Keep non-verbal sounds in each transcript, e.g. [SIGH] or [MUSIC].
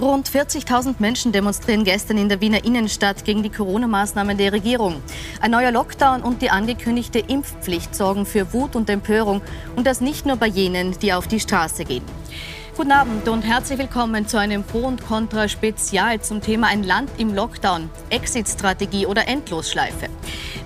Rund 40.000 Menschen demonstrieren gestern in der Wiener Innenstadt gegen die Corona-Maßnahmen der Regierung. Ein neuer Lockdown und die angekündigte Impfpflicht sorgen für Wut und Empörung. Und das nicht nur bei jenen, die auf die Straße gehen. Guten Abend und herzlich willkommen zu einem Pro und Contra Spezial zum Thema ein Land im Lockdown, Exit-Strategie oder Endlosschleife.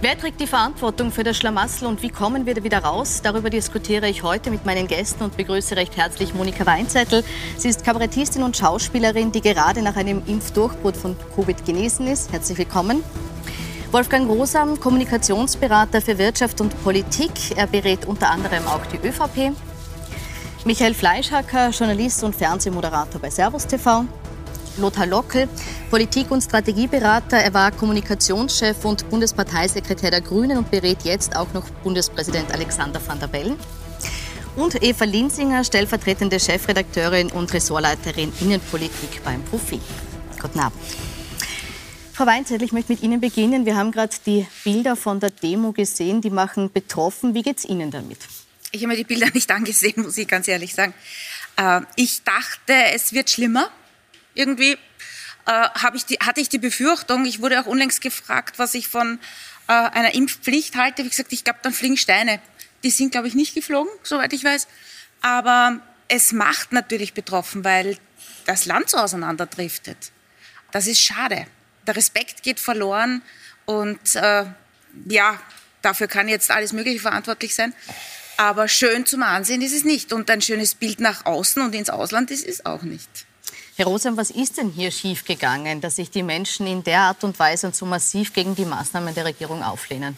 Wer trägt die Verantwortung für das Schlamassel und wie kommen wir da wieder raus? Darüber diskutiere ich heute mit meinen Gästen und begrüße recht herzlich Monika Weinzettel. Sie ist Kabarettistin und Schauspielerin, die gerade nach einem Impfdurchbruch von Covid genesen ist. Herzlich willkommen. Wolfgang Rosam, Kommunikationsberater für Wirtschaft und Politik. Er berät unter anderem auch die ÖVP. Michael Fleischhacker, Journalist und Fernsehmoderator bei Servus TV. Lothar Lockel, Politik- und Strategieberater. Er war Kommunikationschef und Bundesparteisekretär der Grünen und berät jetzt auch noch Bundespräsident Alexander van der Bellen. Und Eva Linsinger, stellvertretende Chefredakteurin und Ressortleiterin Innenpolitik beim Profil. Guten Abend. Frau Weinzettel, ich möchte mit Ihnen beginnen. Wir haben gerade die Bilder von der Demo gesehen, die machen betroffen. Wie geht es Ihnen damit? Ich habe mir die Bilder nicht [LAUGHS] angesehen, muss ich ganz ehrlich sagen. Äh, ich dachte, es wird schlimmer. Irgendwie äh, ich die, hatte ich die Befürchtung, ich wurde auch unlängst gefragt, was ich von äh, einer Impfpflicht halte. Wie gesagt, ich glaube, dann fliegen Steine. Die sind, glaube ich, nicht geflogen, soweit ich weiß. Aber es macht natürlich betroffen, weil das Land so auseinanderdriftet. Das ist schade. Der Respekt geht verloren und äh, ja, dafür kann jetzt alles Mögliche verantwortlich sein. Aber schön zum Ansehen ist es nicht. Und ein schönes Bild nach außen und ins Ausland ist es auch nicht. Herr Rosam, was ist denn hier schiefgegangen, dass sich die Menschen in der Art und Weise und so massiv gegen die Maßnahmen der Regierung auflehnen?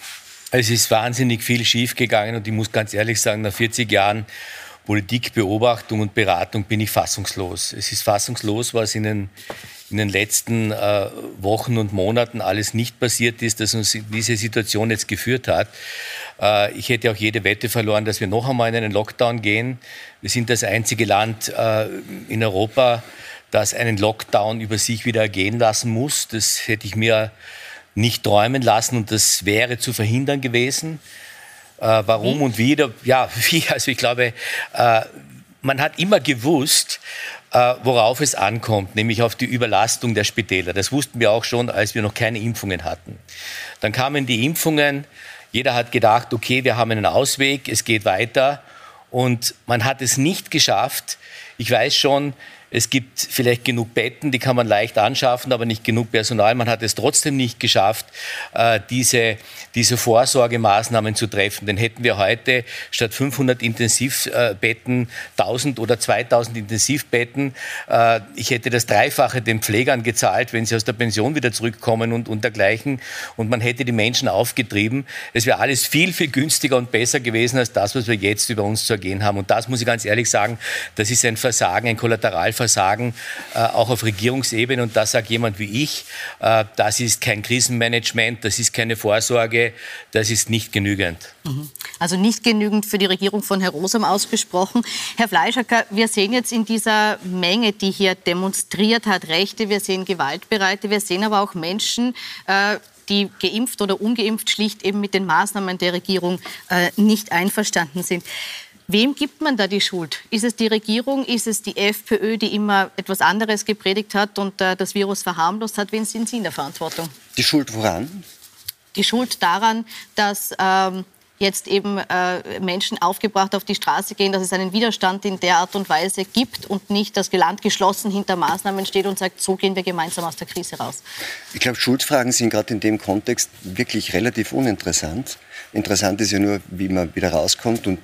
Es ist wahnsinnig viel schiefgegangen und ich muss ganz ehrlich sagen, nach 40 Jahren Politikbeobachtung und Beratung bin ich fassungslos. Es ist fassungslos, was in den, in den letzten äh, Wochen und Monaten alles nicht passiert ist, dass uns diese Situation jetzt geführt hat. Äh, ich hätte auch jede Wette verloren, dass wir noch einmal in einen Lockdown gehen. Wir sind das einzige Land äh, in Europa, das einen Lockdown über sich wieder ergehen lassen muss. Das hätte ich mir nicht träumen lassen und das wäre zu verhindern gewesen. Äh, warum wie? und wie? Ja, [LAUGHS] wie? Also ich glaube, äh, man hat immer gewusst, äh, worauf es ankommt, nämlich auf die Überlastung der Spitäler. Das wussten wir auch schon, als wir noch keine Impfungen hatten. Dann kamen die Impfungen. Jeder hat gedacht, okay, wir haben einen Ausweg, es geht weiter. Und man hat es nicht geschafft. Ich weiß schon, es gibt vielleicht genug Betten, die kann man leicht anschaffen, aber nicht genug Personal. Man hat es trotzdem nicht geschafft, äh, diese, diese Vorsorgemaßnahmen zu treffen. Denn hätten wir heute statt 500 Intensivbetten 1000 oder 2000 Intensivbetten, äh, ich hätte das Dreifache den Pflegern gezahlt, wenn sie aus der Pension wieder zurückkommen und, und dergleichen. Und man hätte die Menschen aufgetrieben. Es wäre alles viel, viel günstiger und besser gewesen als das, was wir jetzt über uns zu ergehen haben. Und das muss ich ganz ehrlich sagen, das ist ein Versagen, ein Kollateral Versagen äh, auch auf Regierungsebene. Und da sagt jemand wie ich, äh, das ist kein Krisenmanagement, das ist keine Vorsorge, das ist nicht genügend. Mhm. Also nicht genügend für die Regierung von Herrn Rosam ausgesprochen. Herr Fleischacker, wir sehen jetzt in dieser Menge, die hier demonstriert hat, Rechte, wir sehen Gewaltbereite, wir sehen aber auch Menschen, äh, die geimpft oder ungeimpft schlicht eben mit den Maßnahmen der Regierung äh, nicht einverstanden sind. Wem gibt man da die Schuld? Ist es die Regierung? Ist es die FPÖ, die immer etwas anderes gepredigt hat und äh, das Virus verharmlost hat? Wen sind Sie in der Verantwortung? Die Schuld woran? Die Schuld daran, dass ähm, jetzt eben äh, Menschen aufgebracht auf die Straße gehen, dass es einen Widerstand in der Art und Weise gibt und nicht das Land geschlossen hinter Maßnahmen steht und sagt, so gehen wir gemeinsam aus der Krise raus. Ich glaube, Schuldfragen sind gerade in dem Kontext wirklich relativ uninteressant. Interessant ist ja nur, wie man wieder rauskommt und,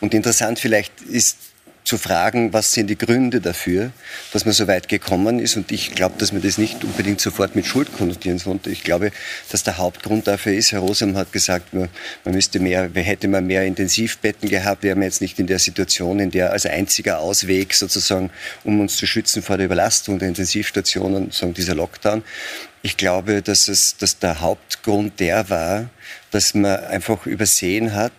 und interessant vielleicht ist zu fragen, was sind die Gründe dafür, dass man so weit gekommen ist. Und ich glaube, dass man das nicht unbedingt sofort mit Schuld konnotieren sollte. Ich glaube, dass der Hauptgrund dafür ist, Herr Rosam hat gesagt, man, müsste mehr, hätte man mehr Intensivbetten gehabt, wären wir jetzt nicht in der Situation, in der als einziger Ausweg sozusagen, um uns zu schützen vor der Überlastung der Intensivstationen, sagen dieser Lockdown. Ich glaube, dass, es, dass der Hauptgrund der war, dass man einfach übersehen hat,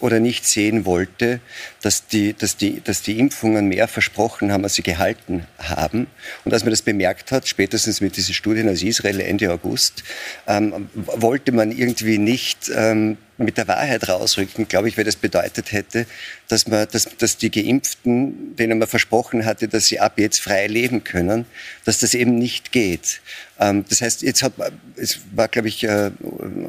oder nicht sehen wollte, dass die, dass, die, dass die Impfungen mehr versprochen haben, als sie gehalten haben. Und als man das bemerkt hat, spätestens mit diesen Studien aus Israel Ende August, ähm, wollte man irgendwie nicht ähm, mit der Wahrheit rausrücken, glaube ich, weil das bedeutet hätte, dass, man, dass, dass die Geimpften, denen man versprochen hatte, dass sie ab jetzt frei leben können, dass das eben nicht geht. Ähm, das heißt, jetzt hat, es war, glaube ich, äh,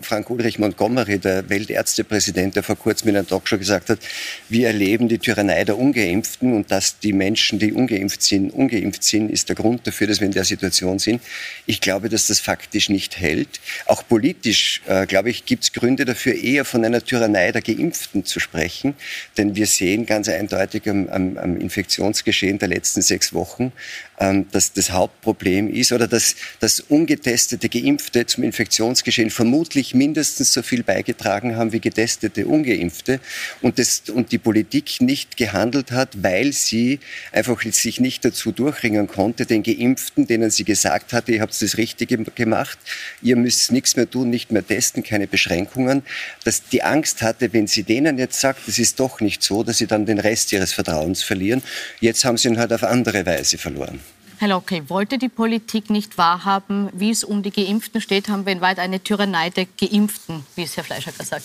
Frank Ulrich Montgomery, der Weltärztepräsident, der vor kurzem in einem Talkshow gesagt hat, wir erleben die Tyrannei der Ungeimpften und dass die Menschen, die ungeimpft sind, ungeimpft sind, ist der Grund dafür, dass wir in der Situation sind. Ich glaube, dass das faktisch nicht hält. Auch politisch, äh, glaube ich, gibt es Gründe dafür, eher von einer Tyrannei der Geimpften zu sprechen. Denn wir sehen ganz eindeutig am, am, am Infektionsgeschehen der letzten sechs Wochen, ähm, dass das Hauptproblem ist oder dass, dass ungetestete Geimpfte zum Infektionsgeschehen vermutlich mindestens so viel beigetragen haben wie getestete Ungeimpfte und, das, und die Politik nicht gehandelt hat, weil sie einfach sich nicht dazu durchringen konnte, den Geimpften, denen sie gesagt hatte, ihr habt das Richtige gemacht, ihr müsst nichts mehr tun, nicht mehr testen, keine Beschränkungen, dass die Angst hatte, wenn sie denen jetzt sagt, es ist doch nicht so, dass sie dann den Rest ihres Vertrauens verlieren. Jetzt haben sie ihn halt auf andere Weise verloren. Herr Locke, wollte die Politik nicht wahrhaben, wie es um die Geimpften steht, haben wir in weit eine Tyrannei der Geimpften, wie es Herr Fleischacker sagt.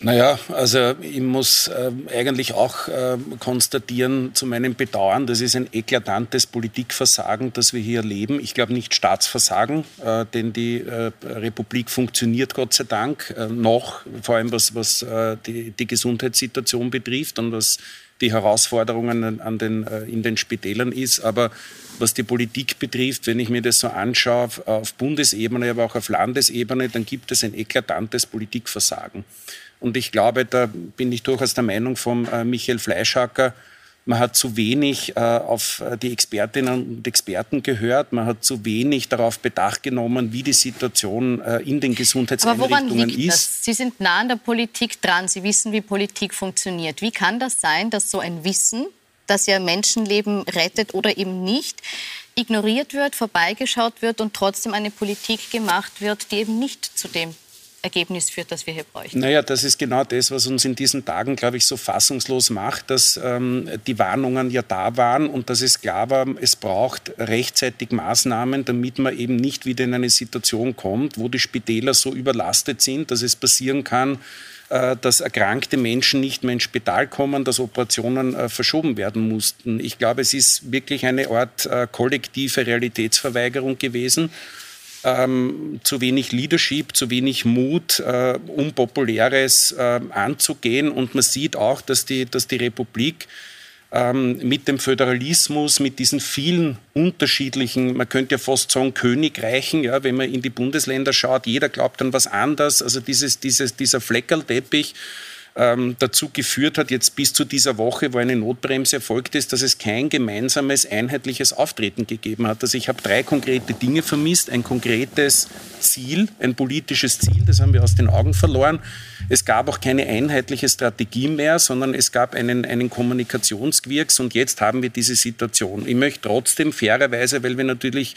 Naja, also ich muss äh, eigentlich auch äh, konstatieren, zu meinem Bedauern, das ist ein eklatantes Politikversagen, das wir hier erleben. Ich glaube nicht Staatsversagen, äh, denn die äh, Republik funktioniert Gott sei Dank äh, noch, vor allem was, was äh, die, die Gesundheitssituation betrifft und was die Herausforderungen an den, in den Spitälern ist. Aber was die Politik betrifft, wenn ich mir das so anschaue, auf Bundesebene, aber auch auf Landesebene, dann gibt es ein eklatantes Politikversagen. Und ich glaube, da bin ich durchaus der Meinung von äh, Michael Fleischhacker, man hat zu wenig äh, auf äh, die Expertinnen und Experten gehört. Man hat zu wenig darauf Bedacht genommen, wie die Situation äh, in den Gesundheitseinrichtungen Aber woran liegt ist. Das? Sie sind nah an der Politik dran. Sie wissen, wie Politik funktioniert. Wie kann das sein, dass so ein Wissen, das ja Menschenleben rettet oder eben nicht, ignoriert wird, vorbeigeschaut wird und trotzdem eine Politik gemacht wird, die eben nicht zu dem Ergebnis führt, das wir hier bräuchten. Naja, das ist genau das, was uns in diesen Tagen, glaube ich, so fassungslos macht, dass ähm, die Warnungen ja da waren und dass es klar war, es braucht rechtzeitig Maßnahmen, damit man eben nicht wieder in eine Situation kommt, wo die Spitäler so überlastet sind, dass es passieren kann, äh, dass erkrankte Menschen nicht mehr ins Spital kommen, dass Operationen äh, verschoben werden mussten. Ich glaube, es ist wirklich eine Art äh, kollektive Realitätsverweigerung gewesen ähm, zu wenig Leadership, zu wenig Mut, äh, Unpopuläres äh, anzugehen. Und man sieht auch, dass die, dass die Republik ähm, mit dem Föderalismus, mit diesen vielen unterschiedlichen, man könnte ja fast sagen Königreichen, ja, wenn man in die Bundesländer schaut, jeder glaubt an was anderes. Also dieses, dieses, dieser Fleckerlteppich, ähm, dazu geführt hat, jetzt bis zu dieser Woche, wo eine Notbremse erfolgt ist, dass es kein gemeinsames, einheitliches Auftreten gegeben hat. Also ich habe drei konkrete Dinge vermisst, ein konkretes Ziel, ein politisches Ziel, das haben wir aus den Augen verloren. Es gab auch keine einheitliche Strategie mehr, sondern es gab einen, einen Kommunikationsgewirks und jetzt haben wir diese Situation. Ich möchte trotzdem fairerweise, weil wir natürlich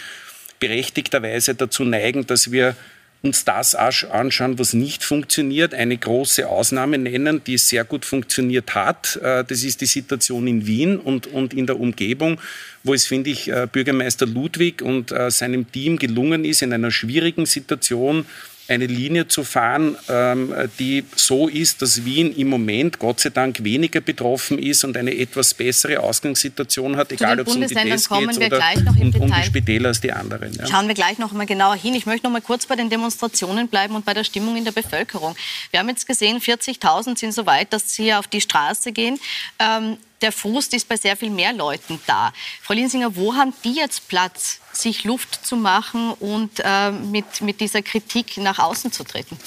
berechtigterweise dazu neigen, dass wir uns das anschauen, was nicht funktioniert, eine große Ausnahme nennen, die sehr gut funktioniert hat. Äh, das ist die Situation in Wien und, und in der Umgebung, wo es, finde ich, äh, Bürgermeister Ludwig und äh, seinem Team gelungen ist, in einer schwierigen Situation eine Linie zu fahren, ähm, die so ist, dass Wien im Moment Gott sei Dank weniger betroffen ist und eine etwas bessere Ausgangssituation hat, egal ob es um die Tests geht oder um, um, die Spitäler als die anderen. Ja. Schauen wir gleich noch mal genauer hin. Ich möchte noch mal kurz bei den Demonstrationen bleiben und bei der Stimmung in der Bevölkerung. Wir haben jetzt gesehen, 40.000 sind so weit, dass sie auf die Straße gehen. Ähm, der Frust ist bei sehr viel mehr Leuten da. Frau Linsinger, wo haben die jetzt Platz, sich Luft zu machen und äh, mit, mit dieser Kritik nach außen zu treten?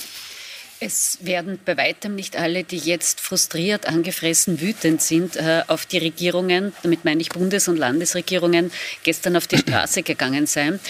Es werden bei weitem nicht alle, die jetzt frustriert, angefressen, wütend sind äh, auf die Regierungen, damit meine ich Bundes- und Landesregierungen, gestern auf die Straße gegangen sein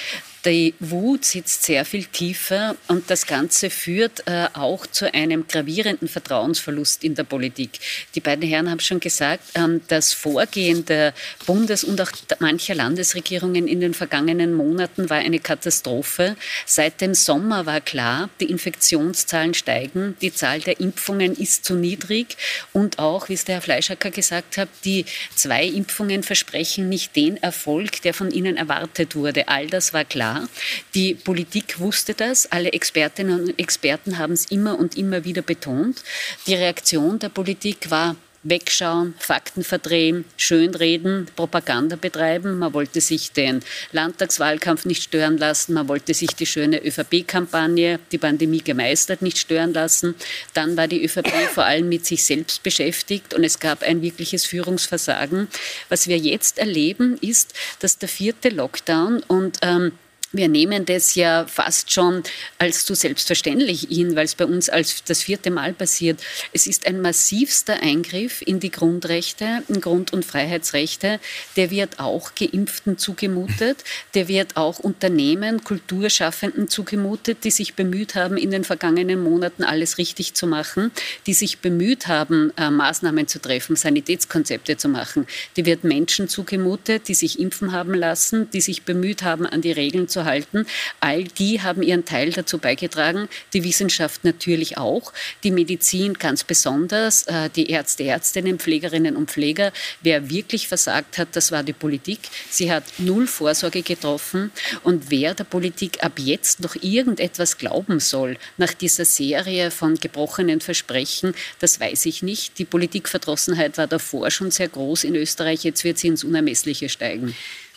die Wut sitzt sehr viel tiefer und das Ganze führt äh, auch zu einem gravierenden Vertrauensverlust in der Politik. Die beiden Herren haben schon gesagt, ähm, das Vorgehen der Bundes- und auch mancher Landesregierungen in den vergangenen Monaten war eine Katastrophe. Seit dem Sommer war klar, die Infektionszahlen steigen, die Zahl der Impfungen ist zu niedrig und auch, wie es der Herr Fleischacker gesagt hat, die zwei Impfungen versprechen nicht den Erfolg, der von ihnen erwartet wurde. All das war klar. War. Die Politik wusste das, alle Expertinnen und Experten haben es immer und immer wieder betont. Die Reaktion der Politik war wegschauen, Fakten verdrehen, schönreden, Propaganda betreiben. Man wollte sich den Landtagswahlkampf nicht stören lassen. Man wollte sich die schöne ÖVP-Kampagne, die Pandemie gemeistert, nicht stören lassen. Dann war die ÖVP vor allem mit sich selbst beschäftigt und es gab ein wirkliches Führungsversagen. Was wir jetzt erleben, ist, dass der vierte Lockdown und ähm, wir nehmen das ja fast schon als zu selbstverständlich hin, weil es bei uns als das vierte Mal passiert. Es ist ein massivster Eingriff in die Grundrechte, in Grund- und Freiheitsrechte. Der wird auch Geimpften zugemutet. Der wird auch Unternehmen, Kulturschaffenden zugemutet, die sich bemüht haben, in den vergangenen Monaten alles richtig zu machen, die sich bemüht haben, äh, Maßnahmen zu treffen, Sanitätskonzepte zu machen. Die wird Menschen zugemutet, die sich impfen haben lassen, die sich bemüht haben, an die Regeln zu halten. All die haben ihren Teil dazu beigetragen, die Wissenschaft natürlich auch, die Medizin ganz besonders, äh, die Ärzte, Ärztinnen, Pflegerinnen und Pfleger. Wer wirklich versagt hat, das war die Politik. Sie hat null Vorsorge getroffen und wer der Politik ab jetzt noch irgendetwas glauben soll nach dieser Serie von gebrochenen Versprechen, das weiß ich nicht. Die Politikverdrossenheit war davor schon sehr groß in Österreich, jetzt wird sie ins Unermessliche steigen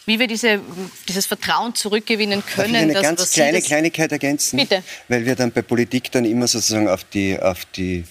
wie wir diese, dieses Vertrauen zurückgewinnen können. Darf ich eine dass, ganz kleine Kleinigkeit ergänzen? Bitte. Weil wir dann bei Politik dann immer sozusagen auf die, auf die,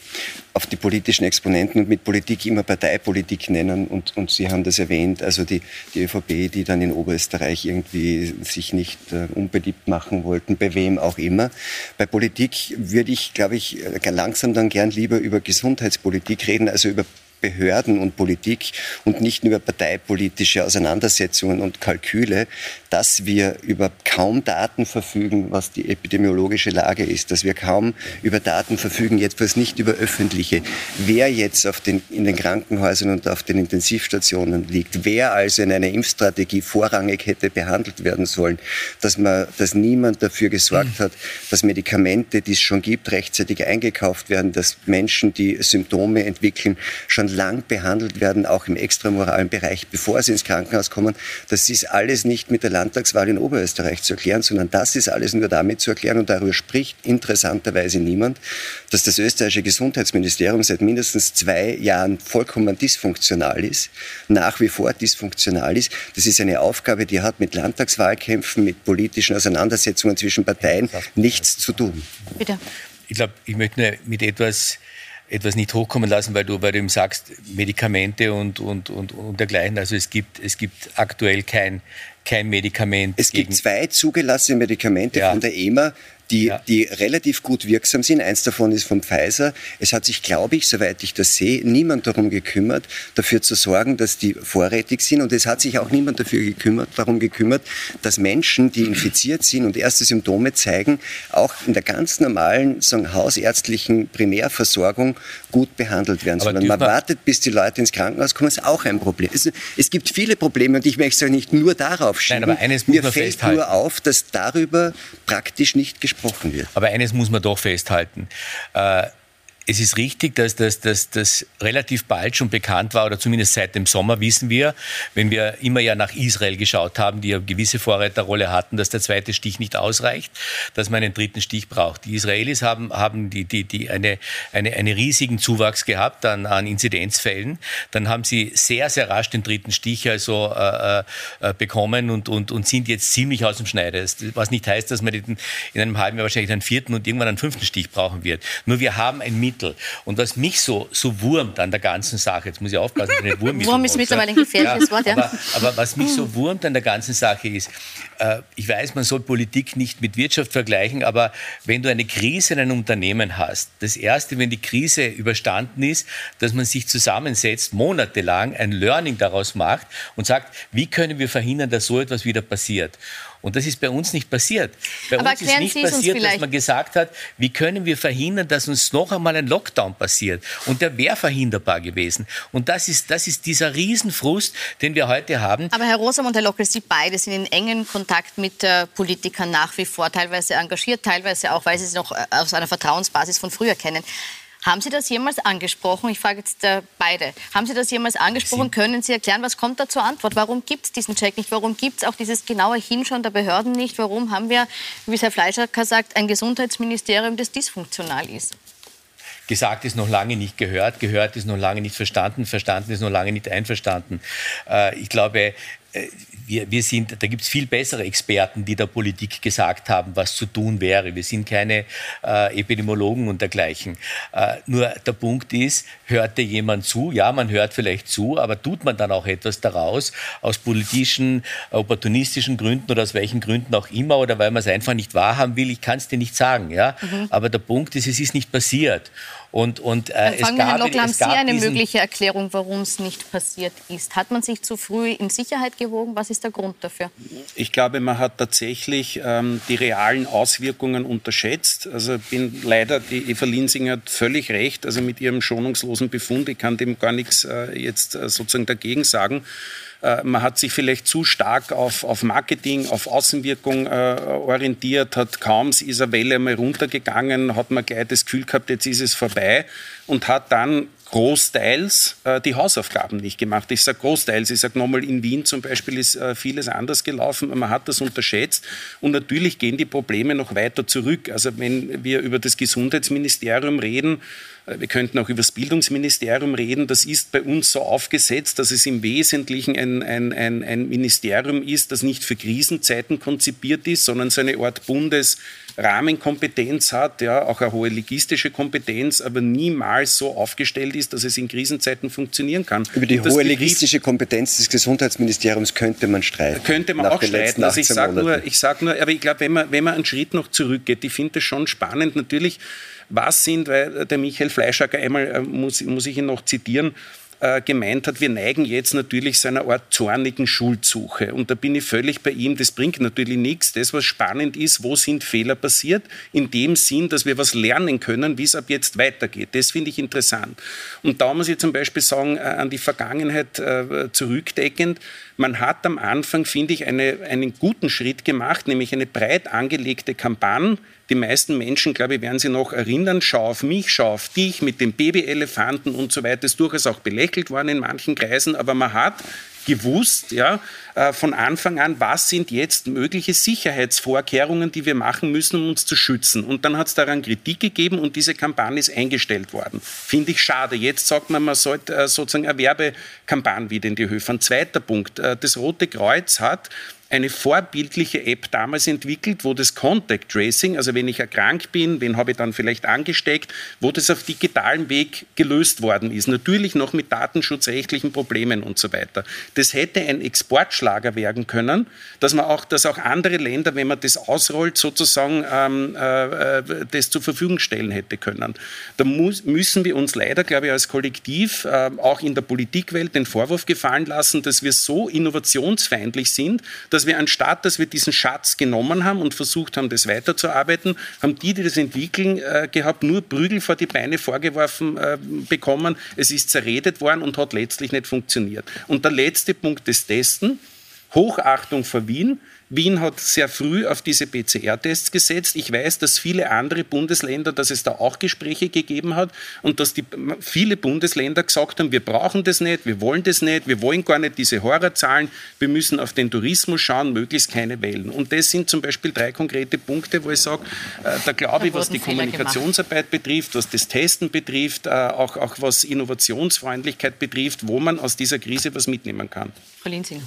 auf die politischen Exponenten und mit Politik immer Parteipolitik nennen. Und, und Sie haben das erwähnt, also die, die ÖVP, die dann in Oberösterreich irgendwie sich nicht äh, unbeliebt machen wollten, bei wem auch immer. Bei Politik würde ich, glaube ich, langsam dann gern lieber über Gesundheitspolitik reden, also über Behörden und Politik und nicht nur über parteipolitische Auseinandersetzungen und Kalküle, dass wir über kaum Daten verfügen, was die epidemiologische Lage ist, dass wir kaum über Daten verfügen, jedenfalls nicht über öffentliche, wer jetzt auf den, in den Krankenhäusern und auf den Intensivstationen liegt, wer also in einer Impfstrategie vorrangig hätte behandelt werden sollen, dass, man, dass niemand dafür gesorgt hat, dass Medikamente, die es schon gibt, rechtzeitig eingekauft werden, dass Menschen, die Symptome entwickeln, schon lang behandelt werden, auch im extramoralen Bereich, bevor sie ins Krankenhaus kommen. Das ist alles nicht mit der Landtagswahl in Oberösterreich zu erklären, sondern das ist alles nur damit zu erklären und darüber spricht interessanterweise niemand, dass das österreichische Gesundheitsministerium seit mindestens zwei Jahren vollkommen dysfunktional ist, nach wie vor dysfunktional ist. Das ist eine Aufgabe, die hat mit Landtagswahlkämpfen, mit politischen Auseinandersetzungen zwischen Parteien nichts zu tun. Bitte. Ich glaube, ich möchte nur mit etwas etwas nicht hochkommen lassen, weil du, weil du ihm sagst, Medikamente und, und, und, und dergleichen. Also es gibt, es gibt aktuell kein, kein Medikament. Es gibt zwei zugelassene Medikamente ja. von der EMA, die, ja. die relativ gut wirksam sind. Eins davon ist von Pfizer. Es hat sich, glaube ich, soweit ich das sehe, niemand darum gekümmert, dafür zu sorgen, dass die vorrätig sind. Und es hat sich auch niemand dafür gekümmert, darum gekümmert, dass Menschen, die infiziert sind und erste Symptome zeigen, auch in der ganz normalen sagen, hausärztlichen Primärversorgung gut behandelt werden. Sondern man wartet, bis die Leute ins Krankenhaus kommen, ist auch ein Problem. Es, es gibt viele Probleme und ich möchte es nicht nur darauf schieben. Nein, aber eines muss Mir man fällt festhalten. nur auf, dass darüber praktisch nicht gesprochen gesprochen wird. Aber eines muss man doch festhalten. Äh, es ist richtig, dass das, dass das relativ bald schon bekannt war, oder zumindest seit dem Sommer wissen wir, wenn wir immer ja nach Israel geschaut haben, die ja gewisse Vorreiterrolle hatten, dass der zweite Stich nicht ausreicht, dass man einen dritten Stich braucht. Die Israelis haben, haben die, die, die eine, eine, einen riesigen Zuwachs gehabt an, an Inzidenzfällen. Dann haben sie sehr, sehr rasch den dritten Stich also äh, äh, bekommen und, und, und sind jetzt ziemlich aus dem Schneider. Was nicht heißt, dass man in einem halben Jahr wahrscheinlich einen vierten und irgendwann einen fünften Stich brauchen wird. Nur wir haben ein Mittel. Und was mich so, so wurmt an der ganzen Sache, jetzt muss ich aufpassen, ich Wurm, Wurm [LAUGHS] ist mittlerweile ein gefährliches Wort, ja. Aber, aber, was mich so wurmt an der ganzen Sache ist, äh, ich weiß, man soll Politik nicht mit Wirtschaft vergleichen, aber wenn du eine Krise in einem Unternehmen hast, das Erste, wenn die Krise überstanden ist, dass man sich zusammensetzt, monatelang ein Learning daraus macht und sagt, wie können wir verhindern, dass so etwas wieder passiert. Und das ist bei uns nicht passiert. Bei Aber uns ist nicht passiert, dass man gesagt hat, wie können wir verhindern, dass uns noch einmal ein Lockdown passiert. Und der wäre verhinderbar gewesen. Und das ist, das ist dieser Riesenfrust, den wir heute haben. Aber Herr Rosam und Herr Lockel, Sie beide sind in engen Kontakt mit äh, Politikern nach wie vor, teilweise engagiert, teilweise auch, weil Sie sie noch äh, aus einer Vertrauensbasis von früher kennen. Haben Sie das jemals angesprochen? Ich frage jetzt äh, beide. Haben Sie das jemals angesprochen? Sie Können Sie erklären, was kommt da zur Antwort? Warum gibt es diesen Check nicht? Warum gibt es auch dieses genaue Hinschauen der Behörden nicht? Warum haben wir, wie es Herr Fleischer sagt, ein Gesundheitsministerium, das dysfunktional ist? Gesagt ist noch lange nicht gehört, gehört ist noch lange nicht verstanden, verstanden ist noch lange nicht einverstanden. Äh, ich glaube, wir, wir sind, da gibt es viel bessere Experten, die der Politik gesagt haben, was zu tun wäre. Wir sind keine äh, Epidemiologen und dergleichen. Äh, nur der Punkt ist, hört dir jemand zu? Ja, man hört vielleicht zu, aber tut man dann auch etwas daraus, aus politischen, opportunistischen Gründen oder aus welchen Gründen auch immer, oder weil man es einfach nicht wahrhaben will? Ich kann es dir nicht sagen. Ja? Mhm. Aber der Punkt ist, es ist nicht passiert. Und, und, äh, es gab, Herr Lockler, haben Sie eine mögliche Erklärung, warum es nicht passiert ist? Hat man sich zu früh in Sicherheit gewogen? Was ist der Grund dafür? Ich glaube, man hat tatsächlich ähm, die realen Auswirkungen unterschätzt. Also bin leider, die Eva Linsing hat völlig recht, also mit ihrem schonungslosen Befund. Ich kann dem gar nichts äh, jetzt äh, sozusagen dagegen sagen. Äh, man hat sich vielleicht zu stark auf, auf Marketing, auf Außenwirkung äh, orientiert, hat kaum eine Welle mal runtergegangen, hat man gleich das Gefühl gehabt, jetzt ist es vorbei und hat dann großteils äh, die Hausaufgaben nicht gemacht. Ich sage großteils, ich sage nochmal, in Wien zum Beispiel ist äh, vieles anders gelaufen, man hat das unterschätzt und natürlich gehen die Probleme noch weiter zurück. Also wenn wir über das Gesundheitsministerium reden, äh, wir könnten auch über das Bildungsministerium reden. Das ist bei uns so aufgesetzt, dass es im Wesentlichen ein, ein, ein, ein Ministerium ist, das nicht für Krisenzeiten konzipiert ist, sondern so eine Art Bundesrahmenkompetenz hat, ja, auch eine hohe legistische Kompetenz, aber niemals so aufgestellt ist, dass es in Krisenzeiten funktionieren kann. Über die hohe legistische Kompetenz des Gesundheitsministeriums könnte man streiten. Könnte man auch streiten. Also ich sage nur, ich sag nur, aber ich glaube, wenn man, wenn man einen Schritt noch zurückgeht, ich finde das schon spannend. Natürlich, was sind, weil der Michael Fleischacker einmal, äh, muss, muss ich ihn noch zitieren, äh, gemeint hat, wir neigen jetzt natürlich zu einer Art zornigen Schuldsuche. Und da bin ich völlig bei ihm, das bringt natürlich nichts. Das, was spannend ist, wo sind Fehler passiert, in dem Sinn, dass wir was lernen können, wie es ab jetzt weitergeht. Das finde ich interessant. Und da muss ich zum Beispiel sagen, äh, an die Vergangenheit äh, zurückdeckend, man hat am Anfang, finde ich, eine, einen guten Schritt gemacht, nämlich eine breit angelegte Kampagne, die meisten Menschen, glaube ich, werden sich noch erinnern, schau auf mich, schau auf dich mit dem Babyelefanten und so weiter. Das ist durchaus auch belächelt worden in manchen Kreisen, aber man hat gewusst, ja, äh, von Anfang an, was sind jetzt mögliche Sicherheitsvorkehrungen, die wir machen müssen, um uns zu schützen. Und dann hat es daran Kritik gegeben und diese Kampagne ist eingestellt worden. Finde ich schade. Jetzt sagt man, man sollte äh, sozusagen eine Werbekampagne wieder in die Höfe. Ein zweiter Punkt. Äh, das Rote Kreuz hat eine vorbildliche App damals entwickelt, wo das Contact Tracing, also wenn ich erkrankt bin, wen habe ich dann vielleicht angesteckt, wo das auf digitalem Weg gelöst worden ist. Natürlich noch mit datenschutzrechtlichen Problemen und so weiter. Das hätte ein Exportschlager werden können, dass man auch, dass auch andere Länder, wenn man das ausrollt, sozusagen ähm, äh, äh das zur Verfügung stellen hätte können. Da muss, müssen wir uns leider, glaube ich, als Kollektiv äh, auch in der Politikwelt den Vorwurf gefallen lassen, dass wir so innovationsfeindlich sind, dass wir anstatt, dass wir diesen Schatz genommen haben und versucht haben, das weiterzuarbeiten, haben die, die das entwickeln, äh, gehabt, nur Prügel vor die Beine vorgeworfen äh, bekommen. Es ist zerredet worden und hat letztlich nicht funktioniert. Und der letzte Punkt des Testen, Hochachtung vor Wien. Wien hat sehr früh auf diese PCR-Tests gesetzt. Ich weiß, dass viele andere Bundesländer, dass es da auch Gespräche gegeben hat und dass die, viele Bundesländer gesagt haben, wir brauchen das nicht, wir wollen das nicht, wir wollen gar nicht diese Horrorzahlen, wir müssen auf den Tourismus schauen, möglichst keine Wellen. Und das sind zum Beispiel drei konkrete Punkte, wo ich sage, äh, da glaube ich, was die Fehler Kommunikationsarbeit gemacht. betrifft, was das Testen betrifft, äh, auch, auch was Innovationsfreundlichkeit betrifft, wo man aus dieser Krise was mitnehmen kann. Frau Linsinger.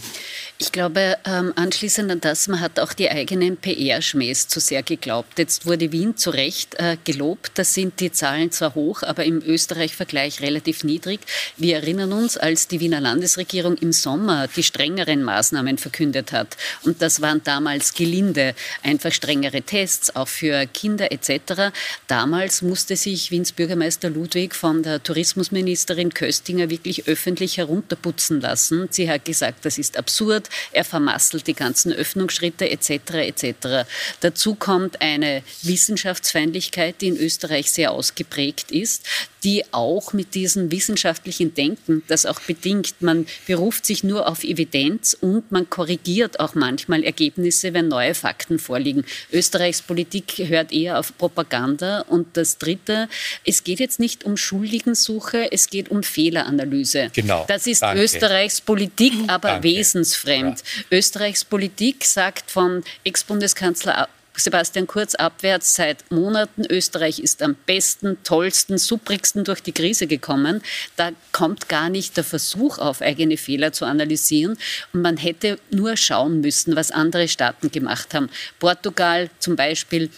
Ich glaube, ähm, anschließend an das, man hat auch die eigenen PR-Schmähs zu sehr geglaubt. Jetzt wurde Wien zu Recht äh, gelobt. Da sind die Zahlen zwar hoch, aber im Österreich-Vergleich relativ niedrig. Wir erinnern uns, als die Wiener Landesregierung im Sommer die strengeren Maßnahmen verkündet hat. Und das waren damals gelinde, einfach strengere Tests, auch für Kinder etc. Damals musste sich Wiens Bürgermeister Ludwig von der Tourismusministerin Köstinger wirklich öffentlich herunterputzen lassen. Sie hat gesagt, das ist absurd er vermasselt die ganzen Öffnungsschritte etc. etc. Dazu kommt eine Wissenschaftsfeindlichkeit, die in Österreich sehr ausgeprägt ist. Die auch mit diesem wissenschaftlichen Denken, das auch bedingt, man beruft sich nur auf Evidenz und man korrigiert auch manchmal Ergebnisse, wenn neue Fakten vorliegen. Österreichs Politik hört eher auf Propaganda. Und das Dritte, es geht jetzt nicht um Schuldigensuche, es geht um Fehleranalyse. Genau. Das ist Danke. Österreichs Politik, aber Danke. wesensfremd. Ja. Österreichs Politik sagt von Ex-Bundeskanzler Sebastian Kurz abwärts seit Monaten. Österreich ist am besten, tollsten, supprigsten durch die Krise gekommen. Da kommt gar nicht der Versuch auf, eigene Fehler zu analysieren. Und man hätte nur schauen müssen, was andere Staaten gemacht haben. Portugal zum Beispiel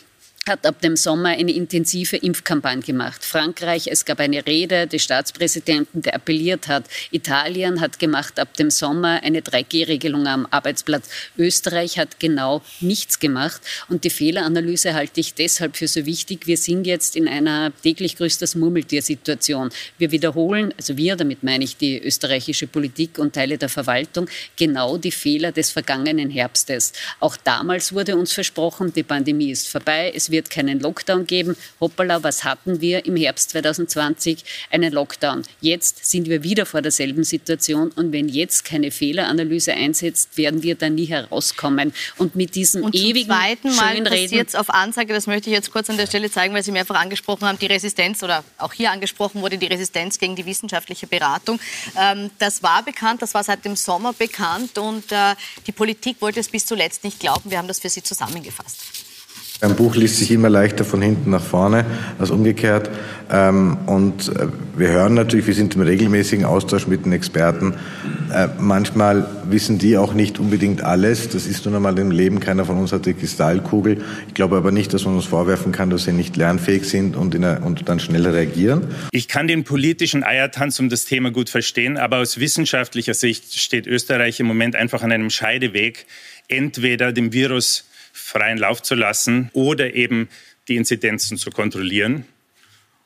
hat ab dem Sommer eine intensive Impfkampagne gemacht. Frankreich, es gab eine Rede des Staatspräsidenten, der appelliert hat. Italien hat gemacht ab dem Sommer eine 3G-Regelung am Arbeitsplatz. Österreich hat genau nichts gemacht. Und die Fehleranalyse halte ich deshalb für so wichtig. Wir sind jetzt in einer täglich größtes Murmeltier-Situation. Wir wiederholen, also wir, damit meine ich die österreichische Politik und Teile der Verwaltung, genau die Fehler des vergangenen Herbstes. Auch damals wurde uns versprochen, die Pandemie ist vorbei. Es wird keinen Lockdown geben. Hoppala, was hatten wir im Herbst 2020? Einen Lockdown. Jetzt sind wir wieder vor derselben Situation und wenn jetzt keine Fehleranalyse einsetzt, werden wir da nie herauskommen. Und mit diesem und ewigen zum zweiten Mal passiert auf Ansage, das möchte ich jetzt kurz an der Stelle zeigen, weil Sie mehrfach angesprochen haben, die Resistenz oder auch hier angesprochen wurde, die Resistenz gegen die wissenschaftliche Beratung. Ähm, das war bekannt, das war seit dem Sommer bekannt und äh, die Politik wollte es bis zuletzt nicht glauben. Wir haben das für Sie zusammengefasst. Ein Buch liest sich immer leichter von hinten nach vorne als umgekehrt. Ähm, und äh, wir hören natürlich, wir sind im regelmäßigen Austausch mit den Experten. Äh, manchmal wissen die auch nicht unbedingt alles. Das ist nun einmal im Leben. Keiner von uns hat die Kristallkugel. Ich glaube aber nicht, dass man uns vorwerfen kann, dass sie nicht lernfähig sind und, einer, und dann schnell reagieren. Ich kann den politischen Eiertanz um das Thema gut verstehen, aber aus wissenschaftlicher Sicht steht Österreich im Moment einfach an einem Scheideweg. Entweder dem Virus freien Lauf zu lassen oder eben die Inzidenzen zu kontrollieren.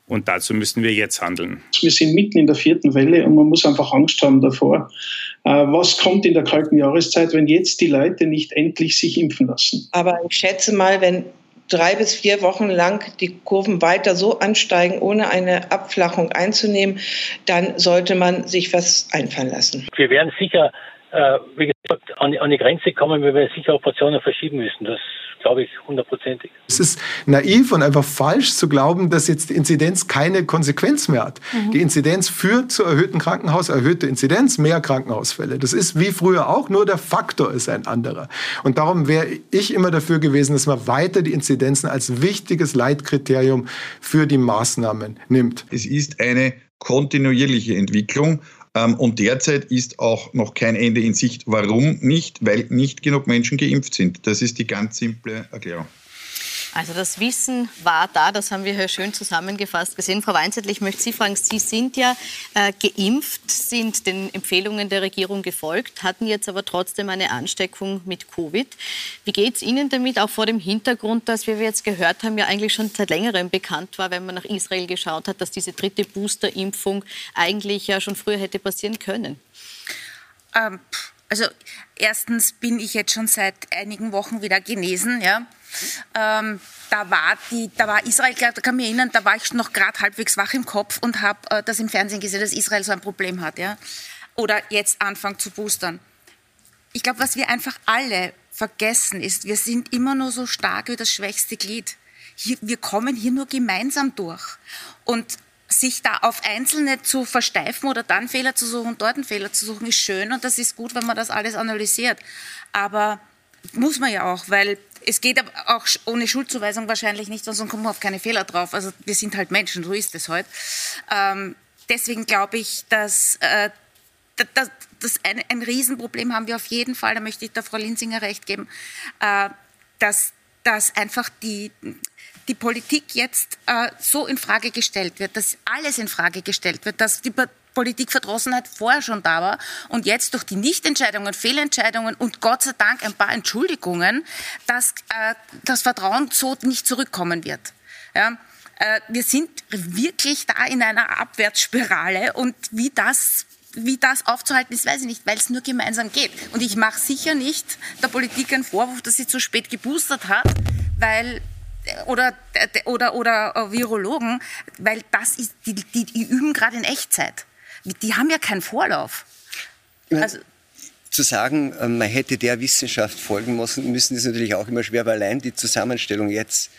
Und dazu müssen wir jetzt handeln. Wir sind mitten in der vierten Welle und man muss einfach Angst haben davor. Äh, was kommt in der kalten Jahreszeit, wenn jetzt die Leute nicht endlich sich impfen lassen? Aber ich schätze mal, wenn drei bis vier Wochen lang die Kurven weiter so ansteigen, ohne eine Abflachung einzunehmen, dann sollte man sich was einfallen lassen. Wir werden sicher äh, wie gesagt, an, an die Grenze kommen, weil wir sicher Operationen verschieben müssen. Das glaube ich hundertprozentig. Es ist naiv und einfach falsch zu glauben, dass jetzt die Inzidenz keine Konsequenz mehr hat. Mhm. Die Inzidenz führt zu erhöhten Krankenhaus, erhöhte Inzidenz, mehr Krankenhausfälle. Das ist wie früher auch, nur der Faktor ist ein anderer. Und darum wäre ich immer dafür gewesen, dass man weiter die Inzidenzen als wichtiges Leitkriterium für die Maßnahmen nimmt. Es ist eine kontinuierliche Entwicklung und derzeit ist auch noch kein Ende in Sicht. Warum nicht? Weil nicht genug Menschen geimpft sind. Das ist die ganz simple Erklärung. Also das Wissen war da, das haben wir hier schön zusammengefasst gesehen. Frau Weinzettel, ich möchte Sie fragen, Sie sind ja äh, geimpft, sind den Empfehlungen der Regierung gefolgt, hatten jetzt aber trotzdem eine Ansteckung mit Covid. Wie geht es Ihnen damit, auch vor dem Hintergrund, dass, wie wir jetzt gehört haben, ja eigentlich schon seit längerem bekannt war, wenn man nach Israel geschaut hat, dass diese dritte Boosterimpfung eigentlich ja schon früher hätte passieren können? Ähm, also erstens bin ich jetzt schon seit einigen Wochen wieder genesen, ja. Ähm, da war die, da war Israel, da kann mich erinnern, da war ich noch gerade halbwegs wach im Kopf und habe äh, das im Fernsehen gesehen, dass Israel so ein Problem hat, ja. Oder jetzt anfangen zu boostern. Ich glaube, was wir einfach alle vergessen ist, wir sind immer nur so stark wie das schwächste Glied. Hier, wir kommen hier nur gemeinsam durch. Und sich da auf Einzelne zu versteifen oder dann Fehler zu suchen und dort einen Fehler zu suchen, ist schön und das ist gut, wenn man das alles analysiert. Aber muss man ja auch, weil es geht aber auch ohne Schuldzuweisung wahrscheinlich nicht, sonst kommen wir auf keine Fehler drauf. Also wir sind halt Menschen, so ist es heute. Halt. Ähm, deswegen glaube ich, dass äh, das, das ein, ein Riesenproblem haben wir auf jeden Fall, da möchte ich der Frau Linsinger recht geben, äh, dass, dass einfach die, die Politik jetzt äh, so in Frage gestellt wird, dass alles in Frage gestellt wird, dass die Politikverdrossenheit vorher schon da war und jetzt durch die Nichtentscheidungen, Fehlentscheidungen und Gott sei Dank ein paar Entschuldigungen, dass äh, das Vertrauen so nicht zurückkommen wird. Ja? Äh, wir sind wirklich da in einer Abwärtsspirale und wie das wie das aufzuhalten ist, weiß ich nicht, weil es nur gemeinsam geht. Und ich mache sicher nicht der Politik einen Vorwurf, dass sie zu spät geboostert hat, weil oder, oder, oder Virologen, weil das ist, die, die, die üben gerade in Echtzeit. Die haben ja keinen Vorlauf. Also, zu sagen, äh, man hätte der Wissenschaft folgen müssen, müssen ist natürlich auch immer schwer, weil allein die Zusammenstellung jetzt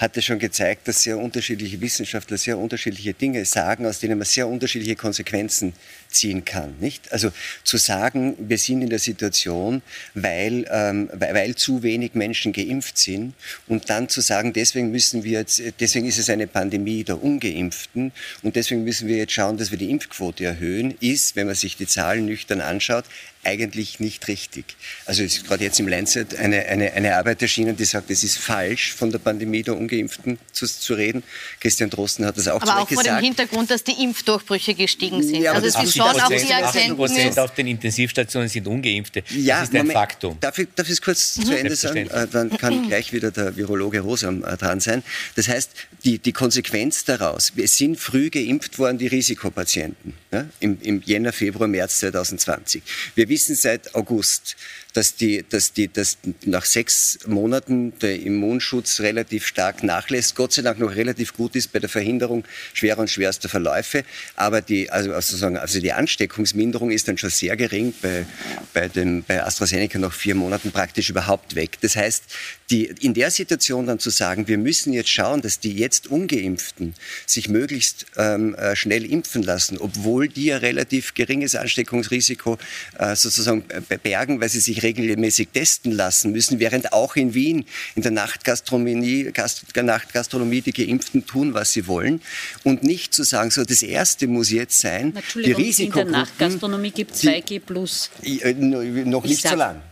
hat es schon gezeigt, dass sehr unterschiedliche Wissenschaftler sehr unterschiedliche Dinge sagen, aus denen man sehr unterschiedliche Konsequenzen ziehen kann. Nicht? Also zu sagen, wir sind in der Situation, weil, ähm, weil, weil zu wenig Menschen geimpft sind und dann zu sagen, deswegen müssen wir jetzt, deswegen ist es eine Pandemie der Ungeimpften und deswegen müssen wir jetzt schauen, dass wir die Impfquote erhöhen, ist, wenn man sich die Zahlen nüchtern anschaut, eigentlich nicht richtig. Also es ist gerade jetzt im Lancet eine, eine, eine Arbeit erschienen, die sagt, es ist falsch, von der Pandemie der Ungeimpften zu, zu reden. Christian Drosten hat das auch Aber auch vor dem Hintergrund, dass die Impfdurchbrüche gestiegen sind. Ja, also es ist schon auch die Erkenntnis... auf den Intensivstationen sind Ungeimpfte. Ja, das ist ein Moment, Faktum. Darf ich, darf ich es kurz mhm. zu Ende sagen? Äh, dann kann [CLEARS THROAT] gleich wieder der Virologe Rosam äh, dran sein. Das heißt, die, die Konsequenz daraus, wir sind früh geimpft worden, die Risikopatienten, ja, im, im Jänner, Februar, März 2020. Wir wissen seit August, dass, die, dass, die, dass nach sechs Monaten der Immunschutz relativ stark nachlässt, Gott sei Dank noch relativ gut ist bei der Verhinderung schwerer und schwerster Verläufe, aber die, also, sozusagen, also die Ansteckungsminderung ist dann schon sehr gering, bei, bei, dem, bei AstraZeneca nach vier Monaten praktisch überhaupt weg. Das heißt, die, in der Situation dann zu sagen, wir müssen jetzt schauen, dass die jetzt ungeimpften sich möglichst ähm, äh, schnell impfen lassen, obwohl die ja relativ geringes Ansteckungsrisiko äh, sozusagen bergen, weil sie sich regelmäßig testen lassen müssen, während auch in Wien in der Nachtgastronomie, Gast, Nachtgastronomie die Geimpften tun, was sie wollen und nicht zu sagen, so das Erste muss jetzt sein, die Risikogruppen... In der Nachtgastronomie gibt es 2G+. Die, äh, noch nicht so lang.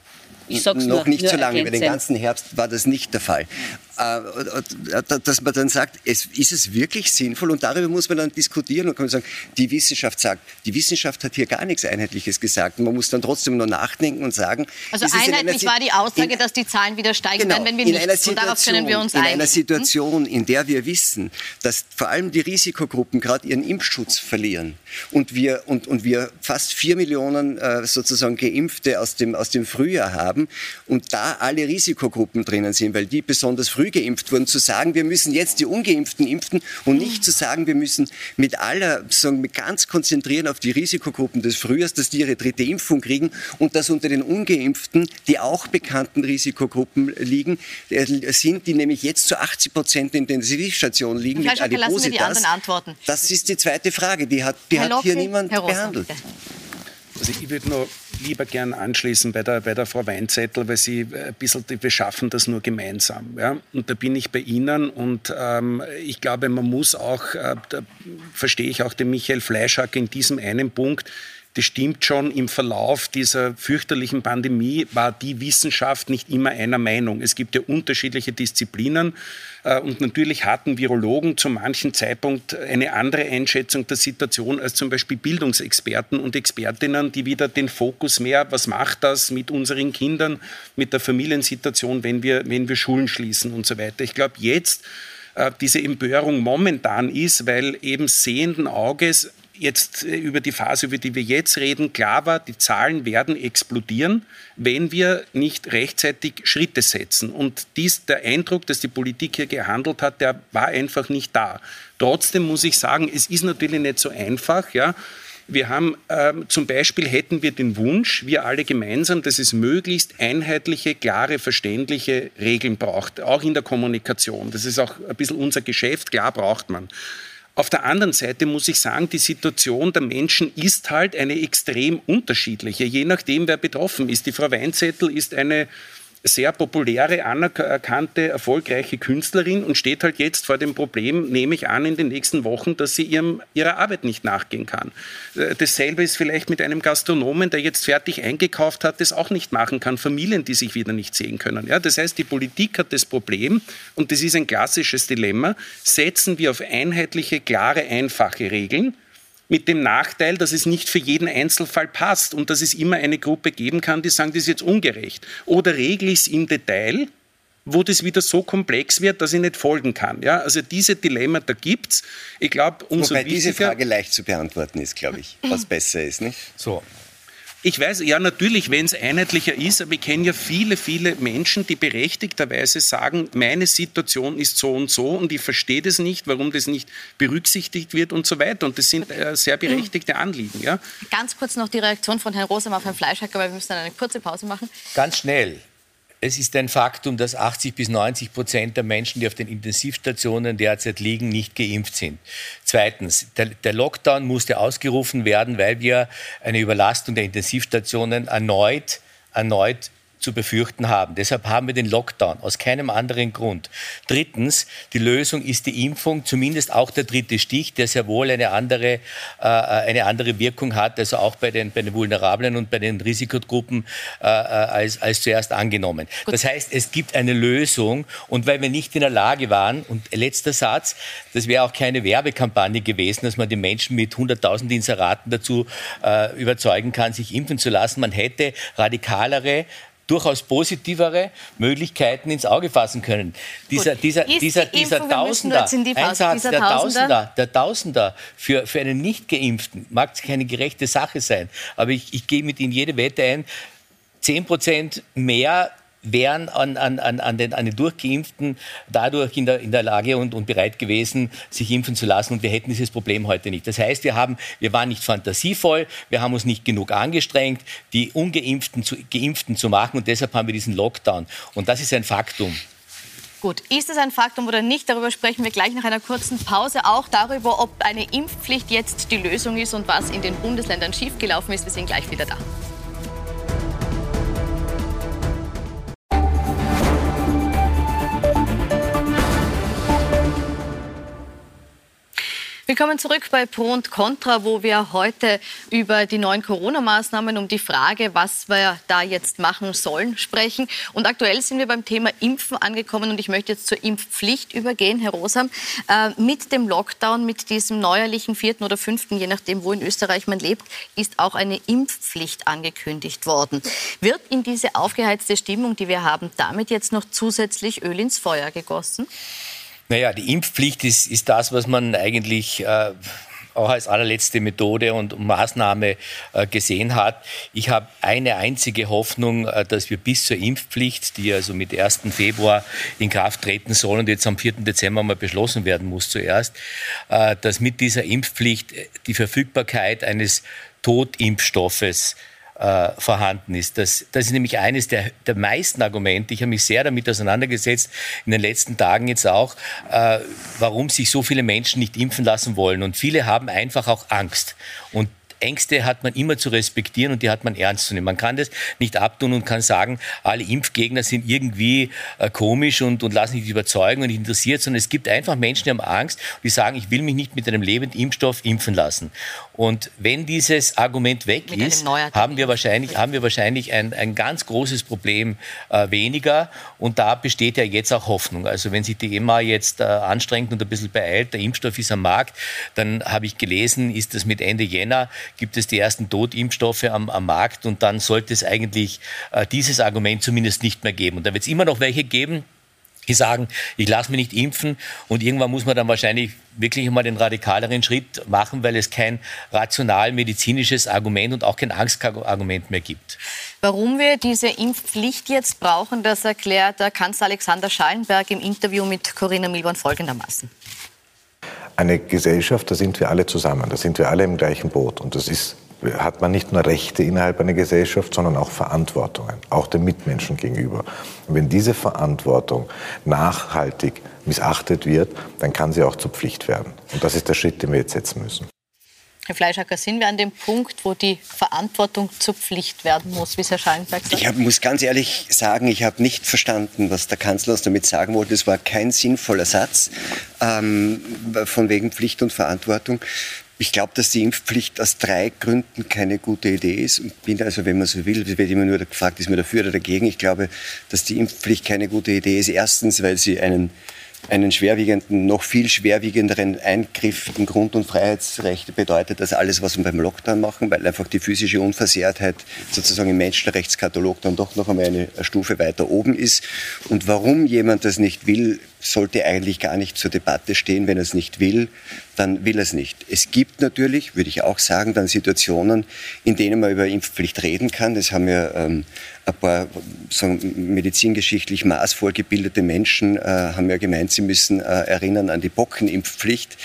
Ich sag's noch nur, nicht nur so lange. Über den ganzen Herbst war das nicht der Fall. Äh, dass man dann sagt, es, ist es wirklich sinnvoll? Und darüber muss man dann diskutieren und kann man sagen, die Wissenschaft sagt, die Wissenschaft hat hier gar nichts Einheitliches gesagt. Und man muss dann trotzdem nur nachdenken und sagen. Also einheitlich war die Aussage, in- dass die Zahlen wieder steigen Genau, werden, wenn wir in nichts tun. Darauf können wir uns in einigen. einer Situation, in der wir wissen, dass vor allem die Risikogruppen gerade ihren Impfschutz verlieren und wir, und, und wir fast vier Millionen äh, sozusagen Geimpfte aus dem, aus dem Frühjahr haben und da alle Risikogruppen drinnen sind, weil die besonders früh geimpft wurden, zu sagen, wir müssen jetzt die Ungeimpften impfen und nicht zu sagen, wir müssen mit aller, sozusagen mit ganz konzentrieren auf die Risikogruppen des Frühjahrs, dass die ihre dritte Impfung kriegen und dass unter den Ungeimpften, die auch bekannten Risikogruppen liegen, äh, sind, die nämlich jetzt zu 80 Prozent in der Intensivstation liegen Herr Schalke, lassen wir die anderen antworten. Das ist die zweite Frage, die hat, die Herr hat Locke, hier niemand behandelt. Also ich würde nur lieber gern anschließen bei der, bei der Frau Weinzettel, weil sie äh, ein bisschen, wir schaffen das nur gemeinsam. Ja? Und da bin ich bei Ihnen und ähm, ich glaube, man muss auch, äh, da verstehe ich auch den Michael Fleischhack in diesem einen Punkt, das stimmt schon, im Verlauf dieser fürchterlichen Pandemie war die Wissenschaft nicht immer einer Meinung. Es gibt ja unterschiedliche Disziplinen äh, und natürlich hatten Virologen zu manchen Zeitpunkt eine andere Einschätzung der Situation als zum Beispiel Bildungsexperten und Expertinnen, die wieder den Fokus mehr, was macht das mit unseren Kindern, mit der Familiensituation, wenn wir, wenn wir Schulen schließen und so weiter. Ich glaube, jetzt äh, diese Empörung momentan ist, weil eben sehenden Auges jetzt äh, über die Phase, über die wir jetzt reden, klar war, die Zahlen werden explodieren, wenn wir nicht rechtzeitig Schritte setzen. Und dies, der Eindruck, dass die Politik hier gehandelt hat, der war einfach nicht da. Trotzdem muss ich sagen, es ist natürlich nicht so einfach, ja. Wir haben ähm, zum Beispiel hätten wir den Wunsch, wir alle gemeinsam, dass es möglichst einheitliche, klare, verständliche Regeln braucht, auch in der Kommunikation. Das ist auch ein bisschen unser Geschäft, klar braucht man. Auf der anderen Seite muss ich sagen, die Situation der Menschen ist halt eine extrem unterschiedliche, je nachdem, wer betroffen ist. Die Frau Weinzettel ist eine sehr populäre, anerkannte, erfolgreiche Künstlerin und steht halt jetzt vor dem Problem, nehme ich an, in den nächsten Wochen, dass sie ihrem, ihrer Arbeit nicht nachgehen kann. Äh, Dasselbe ist vielleicht mit einem Gastronomen, der jetzt fertig eingekauft hat, das auch nicht machen kann. Familien, die sich wieder nicht sehen können. Ja, das heißt, die Politik hat das Problem, und das ist ein klassisches Dilemma, setzen wir auf einheitliche, klare, einfache Regeln, mit dem Nachteil, dass es nicht für jeden Einzelfall passt und dass es immer eine Gruppe geben kann, die sagen, das ist jetzt ungerecht. Oder regle ich es im Detail, wo das wieder so komplex wird, dass ich nicht folgen kann. Ja? Also diese Dilemmata gibt es. Ich glaube, umso Wobei diese wichtiger... Frage leicht zu beantworten ist, glaube ich, was besser ist. Nicht? So, Ich weiß, ja, natürlich, wenn es einheitlicher ist, aber ich kenne ja viele, viele Menschen, die berechtigterweise sagen, meine Situation ist so und so und ich verstehe das nicht, warum das nicht berücksichtigt wird und so weiter. Und das sind äh, sehr berechtigte Anliegen. Ja? Ganz kurz noch die Reaktion von Herrn Rosam auf Herrn Fleischhacker, weil wir müssen dann eine kurze Pause machen. Ganz schnell es ist ein Faktum, dass 80 bis 90 Prozent der Menschen, die auf den Intensivstationen derzeit liegen, nicht geimpft sind. Zweitens, der, der, Lockdown musste ausgerufen werden, weil wir eine Überlastung der Intensivstationen erneut, erneut zu befürchten haben. Deshalb haben wir den Lockdown, aus keinem anderen Grund. Drittens, die Lösung ist die Impfung, zumindest auch der dritte Stich, der sehr wohl eine andere, äh, eine andere Wirkung hat, also auch bei den, bei den Vulnerablen und bei den Risikogruppen äh, äh als, als zuerst angenommen. Gut. Das heißt, es gibt eine Lösung und weil wir nicht in der Lage waren, und letzter Satz, das wäre auch keine Werbekampagne gewesen, dass man die Menschen mit 100.000 Inseraten dazu äh, überzeugen kann, sich impfen zu lassen. Man hätte radikalere durchaus positivere Möglichkeiten ins Auge fassen können. Dieser, dieser, dieser, dieser Tausender, Einsatz der Tausender, der Tausender für, für einen Nicht-Geimpften mag keine gerechte Sache sein. Aber ich, ich gehe mit Ihnen jede Wette ein, 10 Prozent mehr wären an, an, an, den, an den Durchgeimpften dadurch in der, in der Lage und, und bereit gewesen, sich impfen zu lassen. Und wir hätten dieses Problem heute nicht. Das heißt, wir, haben, wir waren nicht fantasievoll, wir haben uns nicht genug angestrengt, die Ungeimpften zu Geimpften zu machen. Und deshalb haben wir diesen Lockdown. Und das ist ein Faktum. Gut, ist es ein Faktum oder nicht? Darüber sprechen wir gleich nach einer kurzen Pause. Auch darüber, ob eine Impfpflicht jetzt die Lösung ist und was in den Bundesländern schiefgelaufen ist. Wir sind gleich wieder da. Willkommen zurück bei Pro und Contra, wo wir heute über die neuen Corona-Maßnahmen, um die Frage, was wir da jetzt machen sollen, sprechen. Und aktuell sind wir beim Thema Impfen angekommen und ich möchte jetzt zur Impfpflicht übergehen, Herr Rosam. Äh, mit dem Lockdown, mit diesem neuerlichen vierten oder fünften, je nachdem, wo in Österreich man lebt, ist auch eine Impfpflicht angekündigt worden. Wird in diese aufgeheizte Stimmung, die wir haben, damit jetzt noch zusätzlich Öl ins Feuer gegossen? Naja, die Impfpflicht ist, ist das, was man eigentlich äh, auch als allerletzte Methode und Maßnahme äh, gesehen hat. Ich habe eine einzige Hoffnung, äh, dass wir bis zur Impfpflicht, die also mit 1. Februar in Kraft treten soll und jetzt am 4. Dezember mal beschlossen werden muss zuerst, äh, dass mit dieser Impfpflicht die Verfügbarkeit eines Totimpfstoffes äh, vorhanden ist. Das, das ist nämlich eines der, der meisten Argumente. Ich habe mich sehr damit auseinandergesetzt, in den letzten Tagen jetzt auch, äh, warum sich so viele Menschen nicht impfen lassen wollen. Und viele haben einfach auch Angst. Und Ängste hat man immer zu respektieren und die hat man ernst zu nehmen. Man kann das nicht abtun und kann sagen, alle Impfgegner sind irgendwie äh, komisch und, und lassen sich überzeugen und nicht interessiert, sondern es gibt einfach Menschen, die haben Angst, die sagen, ich will mich nicht mit einem lebenden Impfstoff impfen lassen. Und wenn dieses Argument weg mit ist, haben wir wahrscheinlich, haben wir wahrscheinlich ein, ein ganz großes Problem äh, weniger. Und da besteht ja jetzt auch Hoffnung. Also wenn sich die EMA jetzt äh, anstrengt und ein bisschen beeilt, der Impfstoff ist am Markt, dann habe ich gelesen, ist das mit Ende Jänner gibt es die ersten Totimpfstoffe am, am Markt und dann sollte es eigentlich äh, dieses Argument zumindest nicht mehr geben. Und da wird es immer noch welche geben, die sagen, ich lasse mich nicht impfen und irgendwann muss man dann wahrscheinlich wirklich mal den radikaleren Schritt machen, weil es kein rational medizinisches Argument und auch kein Angstargument mehr gibt. Warum wir diese Impfpflicht jetzt brauchen, das erklärt der Kanzler Alexander Schallenberg im Interview mit Corinna Milborn folgendermaßen eine Gesellschaft, da sind wir alle zusammen, da sind wir alle im gleichen Boot. Und das ist, hat man nicht nur Rechte innerhalb einer Gesellschaft, sondern auch Verantwortungen, auch den Mitmenschen gegenüber. Und wenn diese Verantwortung nachhaltig missachtet wird, dann kann sie auch zur Pflicht werden. Und das ist der Schritt, den wir jetzt setzen müssen. Herr Fleischhacker, sind wir an dem Punkt, wo die Verantwortung zur Pflicht werden muss, wie es Herr Schallenberg sagt? Ich hab, muss ganz ehrlich sagen, ich habe nicht verstanden, was der Kanzler uns damit sagen wollte. Es war kein sinnvoller Satz ähm, von wegen Pflicht und Verantwortung. Ich glaube, dass die Impfpflicht aus drei Gründen keine gute Idee ist. Und bin also, wenn man so will, es wird immer nur gefragt, ist man dafür oder dagegen. Ich glaube, dass die Impfpflicht keine gute Idee ist. Erstens, weil sie einen einen schwerwiegenden, noch viel schwerwiegenderen Eingriff in Grund- und Freiheitsrechte bedeutet als alles, was wir beim Lockdown machen, weil einfach die physische Unversehrtheit sozusagen im Menschenrechtskatalog dann doch noch einmal eine Stufe weiter oben ist. Und warum jemand das nicht will, sollte eigentlich gar nicht zur Debatte stehen. Wenn er es nicht will, dann will er es nicht. Es gibt natürlich, würde ich auch sagen, dann Situationen, in denen man über Impfpflicht reden kann. Das haben ja ähm, ein paar so medizingeschichtlich maßvoll gebildete Menschen äh, haben ja gemeint, sie müssen äh, erinnern an die Bockenimpfpflicht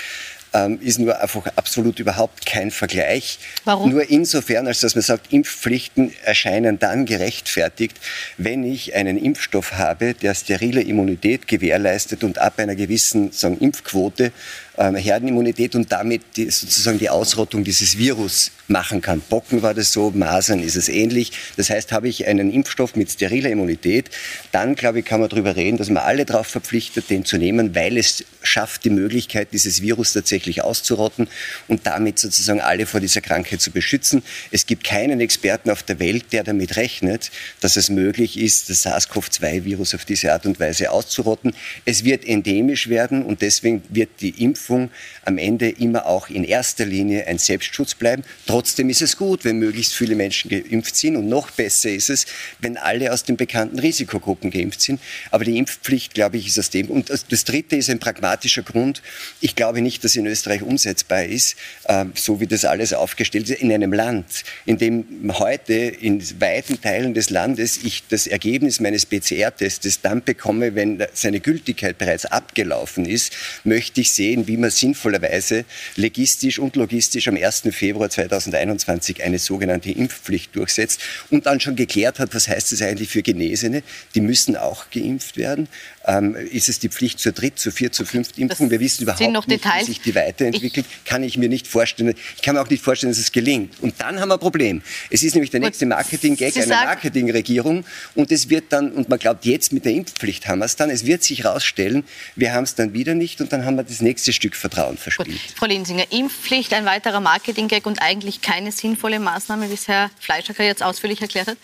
ähm, ist nur einfach absolut überhaupt kein Vergleich. Warum? Nur insofern, als dass man sagt, Impfpflichten erscheinen dann gerechtfertigt, wenn ich einen Impfstoff habe, der sterile Immunität gewährleistet und ab einer gewissen sagen, Impfquote Herdenimmunität und damit die, sozusagen die Ausrottung dieses Virus machen kann. Bocken war das so, Masern ist es ähnlich. Das heißt, habe ich einen Impfstoff mit steriler Immunität, dann glaube ich, kann man darüber reden, dass man alle darauf verpflichtet, den zu nehmen, weil es schafft die Möglichkeit, dieses Virus tatsächlich auszurotten und damit sozusagen alle vor dieser Krankheit zu beschützen. Es gibt keinen Experten auf der Welt, der damit rechnet, dass es möglich ist, das SARS-CoV-2-Virus auf diese Art und Weise auszurotten. Es wird endemisch werden und deswegen wird die Impfung Impfung am Ende immer auch in erster Linie ein Selbstschutz bleiben. Trotzdem ist es gut, wenn möglichst viele Menschen geimpft sind und noch besser ist es, wenn alle aus den bekannten Risikogruppen geimpft sind. Aber die Impfpflicht, glaube ich, ist aus dem. Und das Dritte ist ein pragmatischer Grund. Ich glaube nicht, dass in Österreich umsetzbar ist, ähm, so wie das alles aufgestellt ist, in einem Land, in dem heute in weiten Teilen des Landes ich das Ergebnis meines PCR-Tests dann bekomme, wenn seine Gültigkeit bereits abgelaufen ist, möchte ich sehen, wie wie man sinnvollerweise legistisch und logistisch am 1. Februar 2021 eine sogenannte Impfpflicht durchsetzt und dann schon geklärt hat, was heißt das eigentlich für Genesene? Die müssen auch geimpft werden. Ähm, ist es die Pflicht zur Dritt-, zur Viert-, zur Fünft-Impfung? Wir wissen überhaupt nicht, Details. wie sich die weiterentwickelt. Ich kann ich mir nicht vorstellen. Ich kann mir auch nicht vorstellen, dass es gelingt. Und dann haben wir ein Problem. Es ist nämlich der nächste Marketing-Gag einer Marketingregierung. Und es wird dann, und man glaubt, jetzt mit der Impfpflicht haben wir es dann. Es wird sich herausstellen, wir haben es dann wieder nicht. Und dann haben wir das nächste Stück Vertrauen verspielt. Gut. Frau Linsinger, Impfpflicht, ein weiterer Marketing-Gag und eigentlich keine sinnvolle Maßnahme, wie es Herr Fleischacker jetzt ausführlich erklärt hat?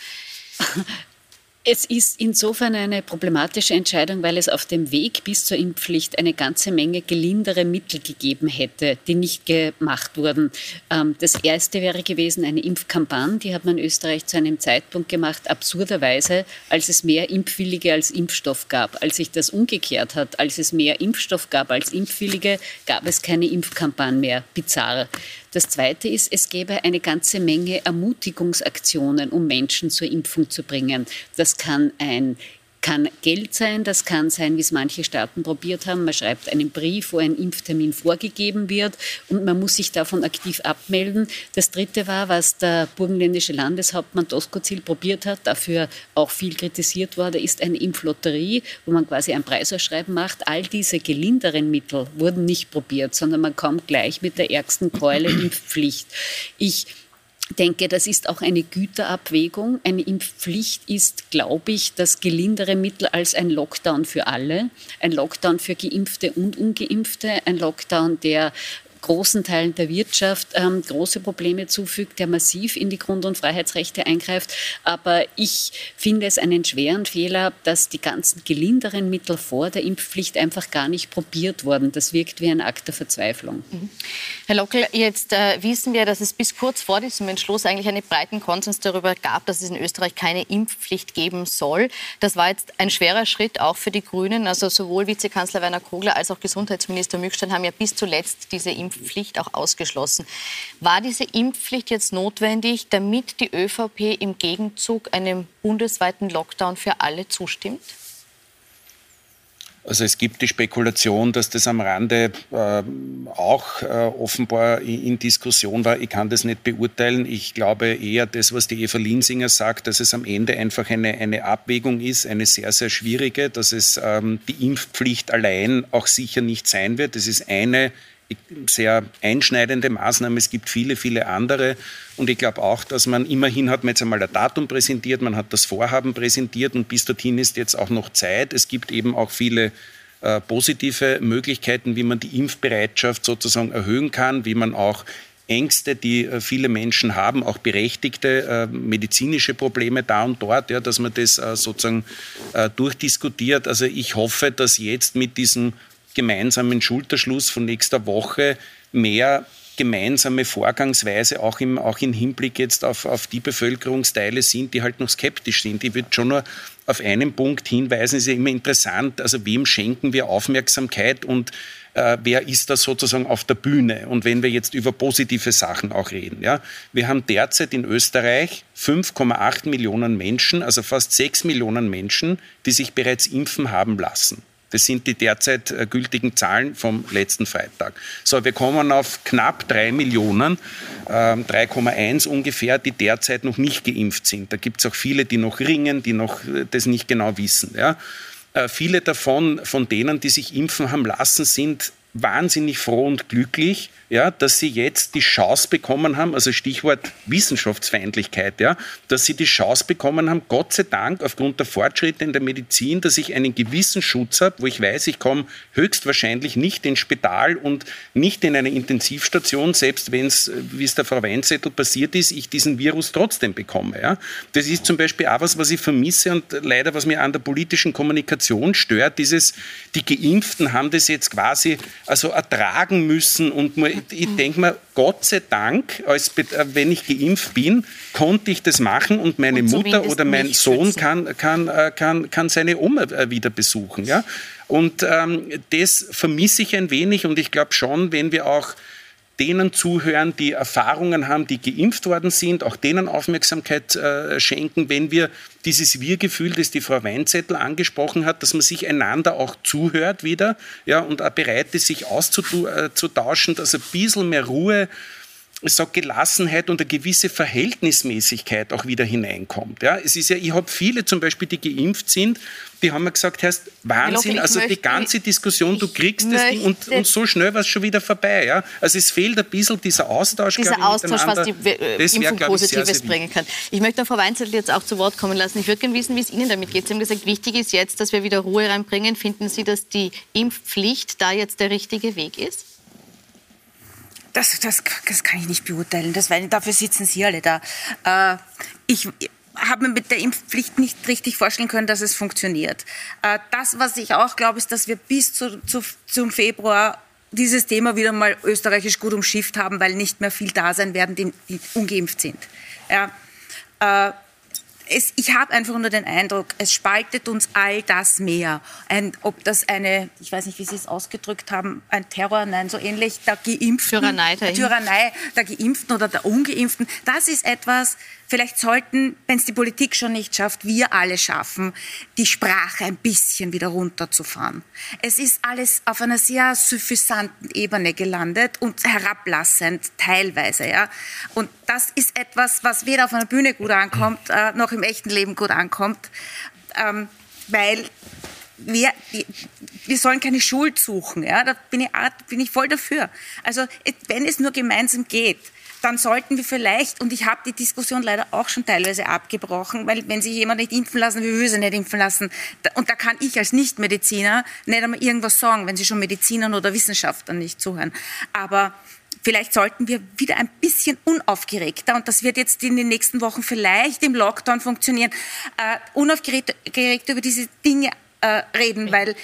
[LAUGHS] Es ist insofern eine problematische Entscheidung, weil es auf dem Weg bis zur Impfpflicht eine ganze Menge gelindere Mittel gegeben hätte, die nicht gemacht wurden. Ähm, das erste wäre gewesen eine Impfkampagne, die hat man in Österreich zu einem Zeitpunkt gemacht, absurderweise, als es mehr Impfwillige als Impfstoff gab. Als sich das umgekehrt hat, als es mehr Impfstoff gab als Impfwillige, gab es keine Impfkampagne mehr. Bizarr. Das Zweite ist, es gäbe eine ganze Menge Ermutigungsaktionen, um Menschen zur Impfung zu bringen. Das kann ein kann Geld sein, das kann sein, wie es manche Staaten probiert haben. Man schreibt einen Brief, wo ein Impftermin vorgegeben wird und man muss sich davon aktiv abmelden. Das Dritte war, was der burgenländische Landeshauptmann Doskozil probiert hat, dafür auch viel kritisiert wurde, ist eine Impflotterie, wo man quasi ein Preisausschreiben macht. All diese gelinderen Mittel wurden nicht probiert, sondern man kommt gleich mit der ärgsten Keule Impfpflicht. Ich denke, das ist auch eine Güterabwägung. Eine Impfpflicht ist, glaube ich, das gelindere Mittel als ein Lockdown für alle. Ein Lockdown für Geimpfte und Ungeimpfte. Ein Lockdown, der großen Teilen der Wirtschaft ähm, große Probleme zufügt, der massiv in die Grund- und Freiheitsrechte eingreift. Aber ich finde es einen schweren Fehler, dass die ganzen gelinderen Mittel vor der Impfpflicht einfach gar nicht probiert wurden. Das wirkt wie ein Akt der Verzweiflung. Mhm. Herr Lockel, jetzt äh, wissen wir, dass es bis kurz vor diesem Entschluss eigentlich einen breiten Konsens darüber gab, dass es in Österreich keine Impfpflicht geben soll. Das war jetzt ein schwerer Schritt auch für die Grünen. Also sowohl Vizekanzler Werner Kogler als auch Gesundheitsminister Mückstein haben ja bis zuletzt diese Impfpflicht Impfpflicht auch ausgeschlossen. War diese Impfpflicht jetzt notwendig, damit die ÖVP im Gegenzug einem bundesweiten Lockdown für alle zustimmt? Also es gibt die Spekulation, dass das am Rande äh, auch äh, offenbar in, in, Diskussion war. Ich kann das nicht beurteilen. Ich glaube eher das, was die Eva Linsinger sagt, dass es am Ende einfach eine, eine Abwägung ist, eine sehr, sehr schwierige, dass es ähm, die Impfpflicht allein auch sicher nicht sein wird. Das ist eine sehr einschneidende Maßnahme. Es gibt viele, viele andere. Und ich glaube auch, dass man immerhin hat man jetzt einmal ein Datum präsentiert, man hat das Vorhaben präsentiert und bis dorthin ist jetzt auch noch Zeit. Es gibt eben auch viele äh, positive Möglichkeiten, wie man die Impfbereitschaft sozusagen erhöhen kann, wie man auch Ängste, die äh, viele Menschen haben, auch berechtigte äh, medizinische Probleme da und dort, ja, dass man das äh, sozusagen äh, durchdiskutiert. Also ich hoffe, dass jetzt mit diesem gemeinsamen Schulterschluss von nächster Woche mehr gemeinsame Vorgangsweise auch im, auch im Hinblick jetzt auf, auf die Bevölkerungsteile sind, die halt noch skeptisch sind. Ich würde schon nur auf einen Punkt hinweisen, ist ja immer interessant, also wem schenken wir Aufmerksamkeit und äh, wer ist da sozusagen auf der Bühne? Und wenn wir jetzt über positive Sachen auch reden, ja, wir haben derzeit in Österreich 5,8 Millionen Menschen, also fast 6 Millionen Menschen, die sich bereits impfen haben lassen. Das sind die derzeit äh, gültigen Zahlen vom letzten Freitag. So, wir kommen auf knapp drei Millionen, äh, 3,1 ungefähr, die derzeit noch nicht geimpft sind. Da gibt es auch viele, die noch ringen, die noch äh, das nicht genau wissen. Ja. Äh, viele davon, von denen, die sich impfen haben lassen, sind wahnsinnig froh und glücklich, ja, dass sie jetzt die Chance bekommen haben, also Stichwort Wissenschaftsfeindlichkeit, ja, dass sie die Chance bekommen haben, Gott sei Dank aufgrund der Fortschritte in der Medizin, dass ich einen gewissen Schutz habe, wo ich weiß, ich komme höchstwahrscheinlich nicht ins Spital und nicht in eine Intensivstation, selbst wenn es, wie es der Frau Weinzettel passiert ist, ich diesen Virus trotzdem bekomme. Ja. Das ist zum Beispiel auch was, was ich vermisse und leider, was mir an der politischen Kommunikation stört, dieses, die Geimpften haben das jetzt quasi also ertragen müssen und man ich denke mir, Gott sei Dank, als, äh, wenn ich geimpft bin, konnte ich das machen und meine und Mutter oder mein Sohn kann, kann, äh, kann, kann seine Oma äh, wieder besuchen. Ja? Und ähm, das vermisse ich ein wenig und ich glaube schon, wenn wir auch denen zuhören, die Erfahrungen haben, die geimpft worden sind, auch denen Aufmerksamkeit äh, schenken, wenn wir dieses Wir-Gefühl, das die Frau Weinzettel angesprochen hat, dass man sich einander auch zuhört wieder ja, und auch bereit ist, sich auszutauschen, dass ein bisschen mehr Ruhe so Gelassenheit und eine gewisse Verhältnismäßigkeit auch wieder hineinkommt. Ja, es ist ja, ich habe viele zum Beispiel, die geimpft sind, die haben mir gesagt, heißt Wahnsinn, also möchte, die ganze Diskussion, du kriegst das Ding und, und, so schnell war es schon wieder vorbei. Ja? Also es fehlt ein bisschen dieser Austausch. Dieser ich, Austausch, was die äh, Impfung Positives sehr, sehr bringen kann. Ich möchte Frau Weinzettel jetzt auch zu Wort kommen lassen. Ich würde gerne wissen, wie es Ihnen damit geht. Sie haben gesagt, wichtig ist jetzt, dass wir wieder Ruhe reinbringen. Finden Sie, dass die Impfpflicht da jetzt der richtige Weg ist? Das, das, das kann ich nicht beurteilen. Das, weil dafür sitzen Sie alle da. Äh, ich habe mir mit der Impfpflicht nicht richtig vorstellen können, dass es funktioniert. Äh, das, was ich auch glaube, ist, dass wir bis zu, zu, zum Februar dieses Thema wieder mal österreichisch gut umschifft haben, weil nicht mehr viel da sein werden, die, die ungeimpft sind. Ja, äh, es, ich habe einfach nur den Eindruck, es spaltet uns all das mehr. Ein, ob das eine, ich weiß nicht, wie Sie es ausgedrückt haben, ein Terror, nein, so ähnlich, der Geimpften, Tyrannei, der, Tyrannei der Geimpften oder der Ungeimpften, das ist etwas, Vielleicht sollten, wenn es die Politik schon nicht schafft, wir alle schaffen, die Sprache ein bisschen wieder runterzufahren. Es ist alles auf einer sehr suffisanten Ebene gelandet und herablassend teilweise, ja. Und das ist etwas, was weder auf einer Bühne gut ankommt, äh, noch im echten Leben gut ankommt, ähm, weil wir, wir sollen keine Schuld suchen. Ja? Da bin ich, bin ich voll dafür. Also wenn es nur gemeinsam geht, dann sollten wir vielleicht, und ich habe die Diskussion leider auch schon teilweise abgebrochen, weil wenn sich jemand nicht impfen lassen will, will sie nicht impfen lassen. Und da kann ich als Nichtmediziner nicht einmal irgendwas sagen, wenn sie schon Medizinern oder Wissenschaftlern nicht zuhören. Aber vielleicht sollten wir wieder ein bisschen unaufgeregter, und das wird jetzt in den nächsten Wochen vielleicht im Lockdown funktionieren, äh, unaufgeregt über diese Dinge äh, reden, weil,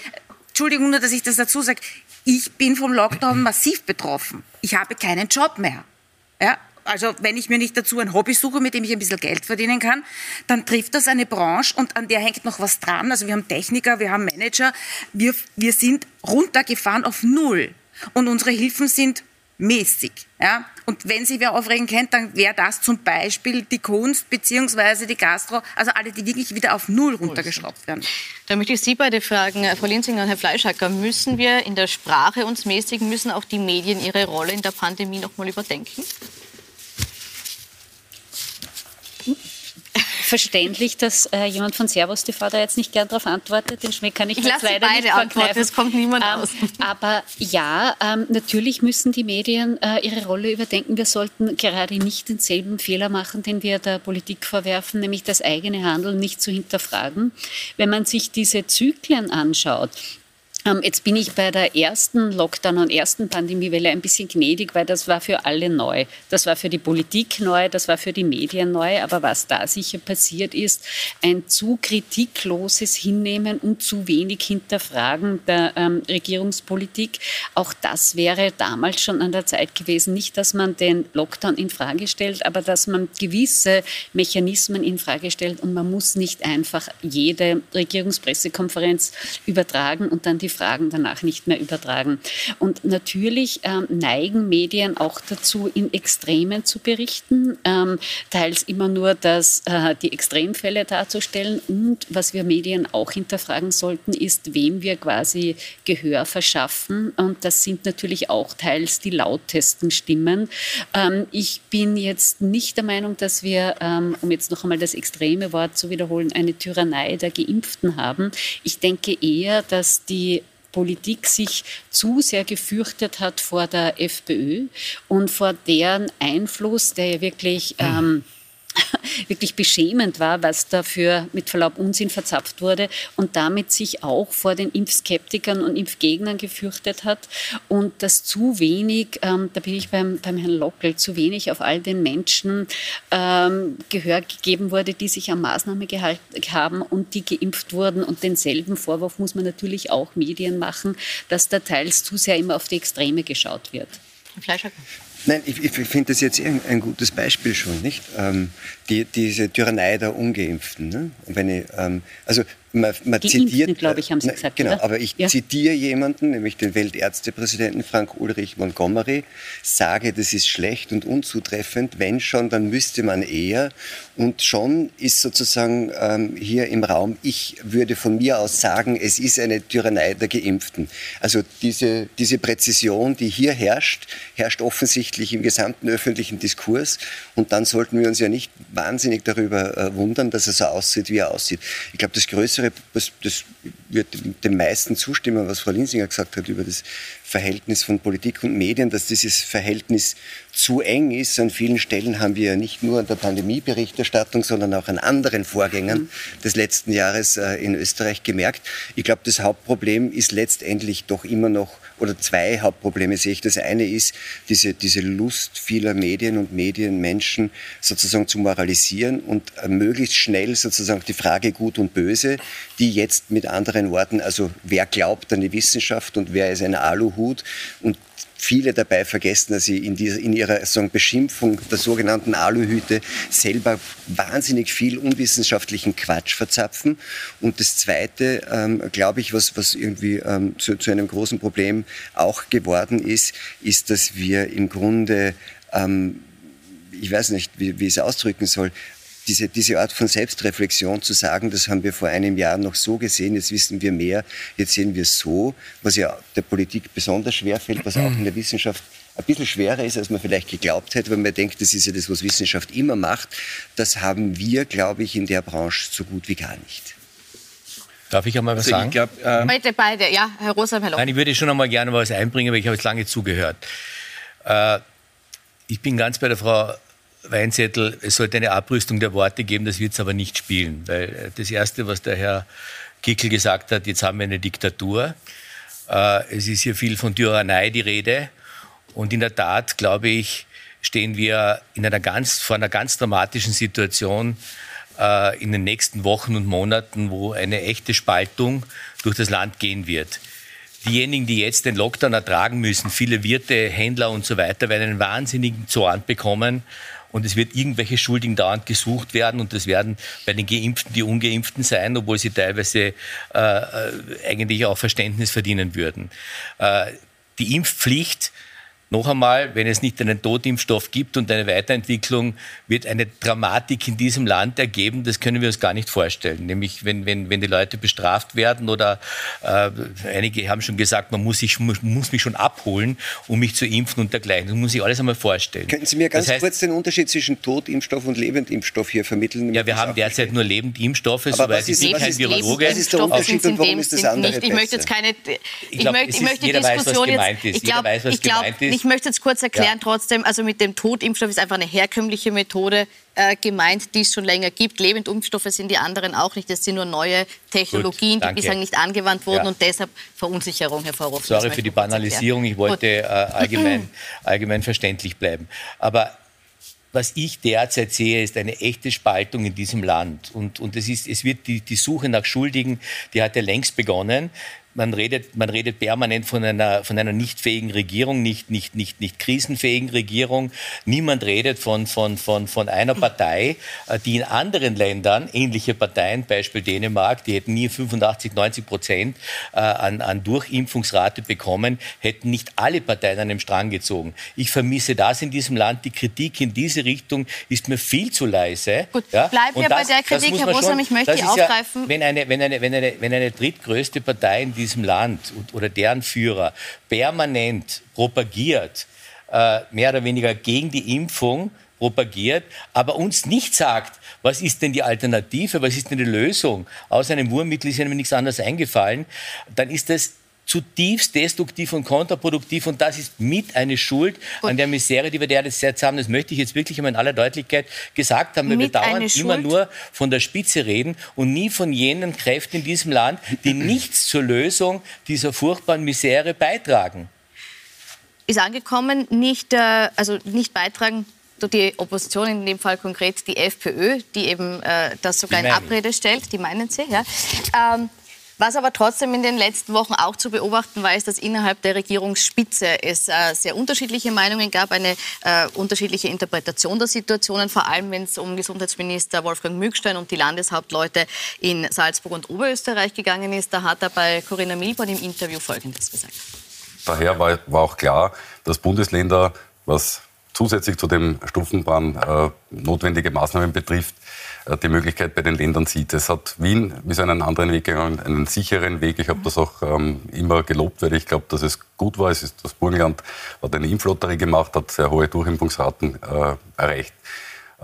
Entschuldigung nur, dass ich das dazu sage, ich bin vom Lockdown massiv betroffen. Ich habe keinen Job mehr. Ja, also wenn ich mir nicht dazu ein Hobby suche, mit dem ich ein bisschen Geld verdienen kann, dann trifft das eine Branche und an der hängt noch was dran. Also wir haben Techniker, wir haben Manager, wir, wir sind runtergefahren auf Null und unsere Hilfen sind mäßig. Ja? Und wenn Sie wer aufregen kennt, dann wäre das zum Beispiel die Kunst bzw. die Gastro, also alle, die wirklich wieder auf Null runtergeschraubt werden. Da möchte ich Sie beide fragen, Frau Linzinger und Herr Fleischhacker, müssen wir in der Sprache uns mäßigen, müssen auch die Medien ihre Rolle in der Pandemie noch mal überdenken? Verständlich, dass äh, jemand von Servus TV da jetzt nicht gern darauf antwortet. Den Schmäh kann ich, ich jetzt leider beide nicht antworten, es kommt niemand ähm, aus. Aber ja, ähm, natürlich müssen die Medien äh, ihre Rolle überdenken. Wir sollten gerade nicht denselben Fehler machen, den wir der Politik vorwerfen, nämlich das eigene Handeln nicht zu hinterfragen. Wenn man sich diese Zyklen anschaut, jetzt bin ich bei der ersten Lockdown und ersten Pandemiewelle ein bisschen gnädig, weil das war für alle neu. Das war für die Politik neu, das war für die Medien neu. Aber was da sicher passiert ist, ein zu kritikloses Hinnehmen und zu wenig Hinterfragen der ähm, Regierungspolitik. Auch das wäre damals schon an der Zeit gewesen. Nicht, dass man den Lockdown in Frage stellt, aber dass man gewisse Mechanismen in Frage stellt und man muss nicht einfach jede Regierungspressekonferenz übertragen und dann die Fragen danach nicht mehr übertragen. Und natürlich ähm, neigen Medien auch dazu, in Extremen zu berichten, ähm, teils immer nur das, äh, die Extremfälle darzustellen. Und was wir Medien auch hinterfragen sollten, ist, wem wir quasi Gehör verschaffen. Und das sind natürlich auch teils die lautesten Stimmen. Ähm, ich bin jetzt nicht der Meinung, dass wir, ähm, um jetzt noch einmal das extreme Wort zu wiederholen, eine Tyrannei der Geimpften haben. Ich denke eher, dass die Politik sich zu sehr gefürchtet hat vor der FPÖ und vor deren Einfluss, der ja wirklich ähm, [LAUGHS] wirklich beschämend war, was dafür mit Verlaub Unsinn verzapft wurde und damit sich auch vor den Impfskeptikern und Impfgegnern gefürchtet hat und dass zu wenig, ähm, da bin ich beim, beim Herrn Lockel, zu wenig auf all den Menschen ähm, Gehör gegeben wurde, die sich an Maßnahmen gehalten haben und die geimpft wurden und denselben Vorwurf muss man natürlich auch Medien machen, dass da teils zu sehr immer auf die Extreme geschaut wird. Fleischer. Nein, ich, ich finde das jetzt ein, gutes Beispiel schon, nicht? Ähm, die, diese Tyrannei der Ungeimpften. Ne? wenn ich, ähm, also man, man zitiert, glaube ich, haben Sie gesagt. Genau, oder? aber ich ja. zitiere jemanden, nämlich den Weltärztepräsidenten Frank Ulrich Montgomery, sage, das ist schlecht und unzutreffend. Wenn schon, dann müsste man eher. Und schon ist sozusagen ähm, hier im Raum, ich würde von mir aus sagen, es ist eine Tyrannei der Geimpften. Also diese, diese Präzision, die hier herrscht, herrscht offensichtlich im gesamten öffentlichen Diskurs. Und dann sollten wir uns ja nicht wahnsinnig darüber äh, wundern, dass er so aussieht, wie er aussieht. Ich glaube, das größere, das, das wird dem meisten zustimmen, was Frau Linsinger gesagt hat über das Verhältnis von Politik und Medien, dass dieses Verhältnis zu eng ist. An vielen Stellen haben wir ja nicht nur an der Pandemieberichterstattung, sondern auch an anderen Vorgängen mhm. des letzten Jahres äh, in Österreich gemerkt. Ich glaube, das Hauptproblem ist letztendlich doch immer noch, oder zwei Hauptprobleme sehe ich. Das eine ist diese, diese Lust vieler Medien und Medienmenschen sozusagen zu moralisieren und äh, möglichst schnell sozusagen die Frage gut und böse, die jetzt mit anderen Worten, also wer glaubt an die Wissenschaft und wer ist ein Aluhut und viele dabei vergessen, dass sie in, dieser, in ihrer Beschimpfung der sogenannten Aluhüte selber wahnsinnig viel unwissenschaftlichen Quatsch verzapfen. Und das Zweite, ähm, glaube ich, was, was irgendwie ähm, zu, zu, einem großen Problem auch geworden ist, ist, dass wir im Grunde ähm, ich weiß nicht, wie, wie ich es ausdrücken soll, diese, diese Art von Selbstreflexion zu sagen, das haben wir vor einem Jahr noch so gesehen, jetzt wissen wir mehr, jetzt sehen wir es so, was ja der Politik besonders schwer fällt, was auch in der Wissenschaft ein bisschen schwerer ist, als man vielleicht geglaubt hätte, weil man denkt, das ist ja das, was Wissenschaft immer macht. Das haben wir, glaube ich, in der Branche so gut wie gar nicht. Darf ich einmal was also sagen? Ich glaub, ähm, beide, beide, ja, Herr Rosa, Herr Nein, ich würde schon einmal gerne was einbringen, weil ich habe jetzt lange zugehört. Äh, ich bin ganz bei der Frau Weinzettel, es sollte eine Abrüstung der Worte geben, das wird es aber nicht spielen. Weil das Erste, was der Herr Kickel gesagt hat, jetzt haben wir eine Diktatur. Äh, es ist hier viel von Tyrannei die Rede. Und in der Tat, glaube ich, stehen wir in einer ganz, vor einer ganz dramatischen Situation äh, in den nächsten Wochen und Monaten, wo eine echte Spaltung durch das Land gehen wird diejenigen, die jetzt den Lockdown ertragen müssen, viele Wirte, Händler und so weiter, werden einen wahnsinnigen Zorn bekommen und es wird irgendwelche Schuldigen dauernd gesucht werden und das werden bei den Geimpften die Ungeimpften sein, obwohl sie teilweise äh, äh eigentlich auch Verständnis verdienen würden. Äh, die Impfpflicht noch einmal, wenn es nicht einen Totimpfstoff gibt und eine Weiterentwicklung, wird eine Dramatik in diesem Land ergeben, das können wir uns gar nicht vorstellen. Nämlich, wenn, wenn, wenn die Leute bestraft werden oder äh, einige haben schon gesagt, man muss, sich, muss mich schon abholen, um mich zu impfen und dergleichen. Das muss ich alles einmal vorstellen. Könnten Sie mir ganz das heißt, kurz den Unterschied zwischen Totimpfstoff und Lebendimpfstoff hier vermitteln? Ja, wir haben derzeit nur Lebendimpfstoffe, soweit ich bin kein Virologe. Was ist der Unterschied und warum ist das andere nicht, Ich möchte jetzt keine... Ich, ich, glaub, möchte, ich möchte die Diskussion jetzt... Ich glaube, ich glaube, nicht möchte jetzt kurz erklären ja. trotzdem, also mit dem Totimpfstoff ist einfach eine herkömmliche Methode äh, gemeint, die es schon länger gibt. Lebendimpfstoffe sind die anderen auch nicht. Das sind nur neue Technologien, Gut, die bislang nicht angewandt wurden ja. und deshalb Verunsicherung hervorrufen. Sorry für die Banalisierung, ich wollte äh, allgemein, [LAUGHS] allgemein verständlich bleiben. Aber was ich derzeit sehe, ist eine echte Spaltung in diesem Land. Und, und es, ist, es wird die, die Suche nach Schuldigen, die hat ja längst begonnen man redet, man redet permanent von einer, von einer nicht fähigen Regierung, nicht, nicht, nicht, nicht krisenfähigen Regierung. Niemand redet von, von, von, von einer Partei, äh, die in anderen Ländern, ähnliche Parteien, Beispiel Dänemark, die hätten nie 85, 90 Prozent äh, an, an Durchimpfungsrate bekommen, hätten nicht alle Parteien an dem Strang gezogen. Ich vermisse das in diesem Land. Die Kritik in diese Richtung ist mir viel zu leise. Gut, ja? bleiben wir bei der Kritik, Herr Rosam, ich möchte die aufgreifen. Ja, wenn, eine, wenn, eine, wenn, eine, wenn eine drittgrößte Partei in diesem Land oder deren Führer permanent propagiert, äh, mehr oder weniger gegen die Impfung propagiert, aber uns nicht sagt, was ist denn die Alternative, was ist denn die Lösung? Aus einem Wurmmittel ist ihnen nichts anderes eingefallen, dann ist das zutiefst destruktiv und kontraproduktiv und das ist mit eine Schuld Gut. an der Misere, die wir derzeit haben. Das möchte ich jetzt wirklich einmal in aller Deutlichkeit gesagt haben, weil mit wir dauernd immer nur von der Spitze reden und nie von jenen Kräften in diesem Land, die [CLEARS THROAT] nichts zur Lösung dieser furchtbaren Misere beitragen. Ist angekommen, nicht, äh, also nicht beitragen die Opposition, in dem Fall konkret die FPÖ, die eben äh, das sogar in Abrede stellt, die meinen Sie, ja. Ähm, was aber trotzdem in den letzten Wochen auch zu beobachten war, ist, dass innerhalb der Regierungsspitze es äh, sehr unterschiedliche Meinungen gab, eine äh, unterschiedliche Interpretation der Situationen, vor allem wenn es um Gesundheitsminister Wolfgang Mückstein und die Landeshauptleute in Salzburg und Oberösterreich gegangen ist. Da hat er bei Corinna Milborn im Interview Folgendes gesagt. Daher war, war auch klar, dass Bundesländer, was zusätzlich zu dem Stufenplan äh, notwendige Maßnahmen betrifft, die Möglichkeit bei den Ländern sieht. Es hat Wien wie so einen anderen Weg gegangen, einen sicheren Weg. Ich habe das auch ähm, immer gelobt, weil ich glaube, dass es gut war. Es ist, das Burgenland hat eine Impflotterie gemacht, hat sehr hohe Durchimpfungsraten äh, erreicht.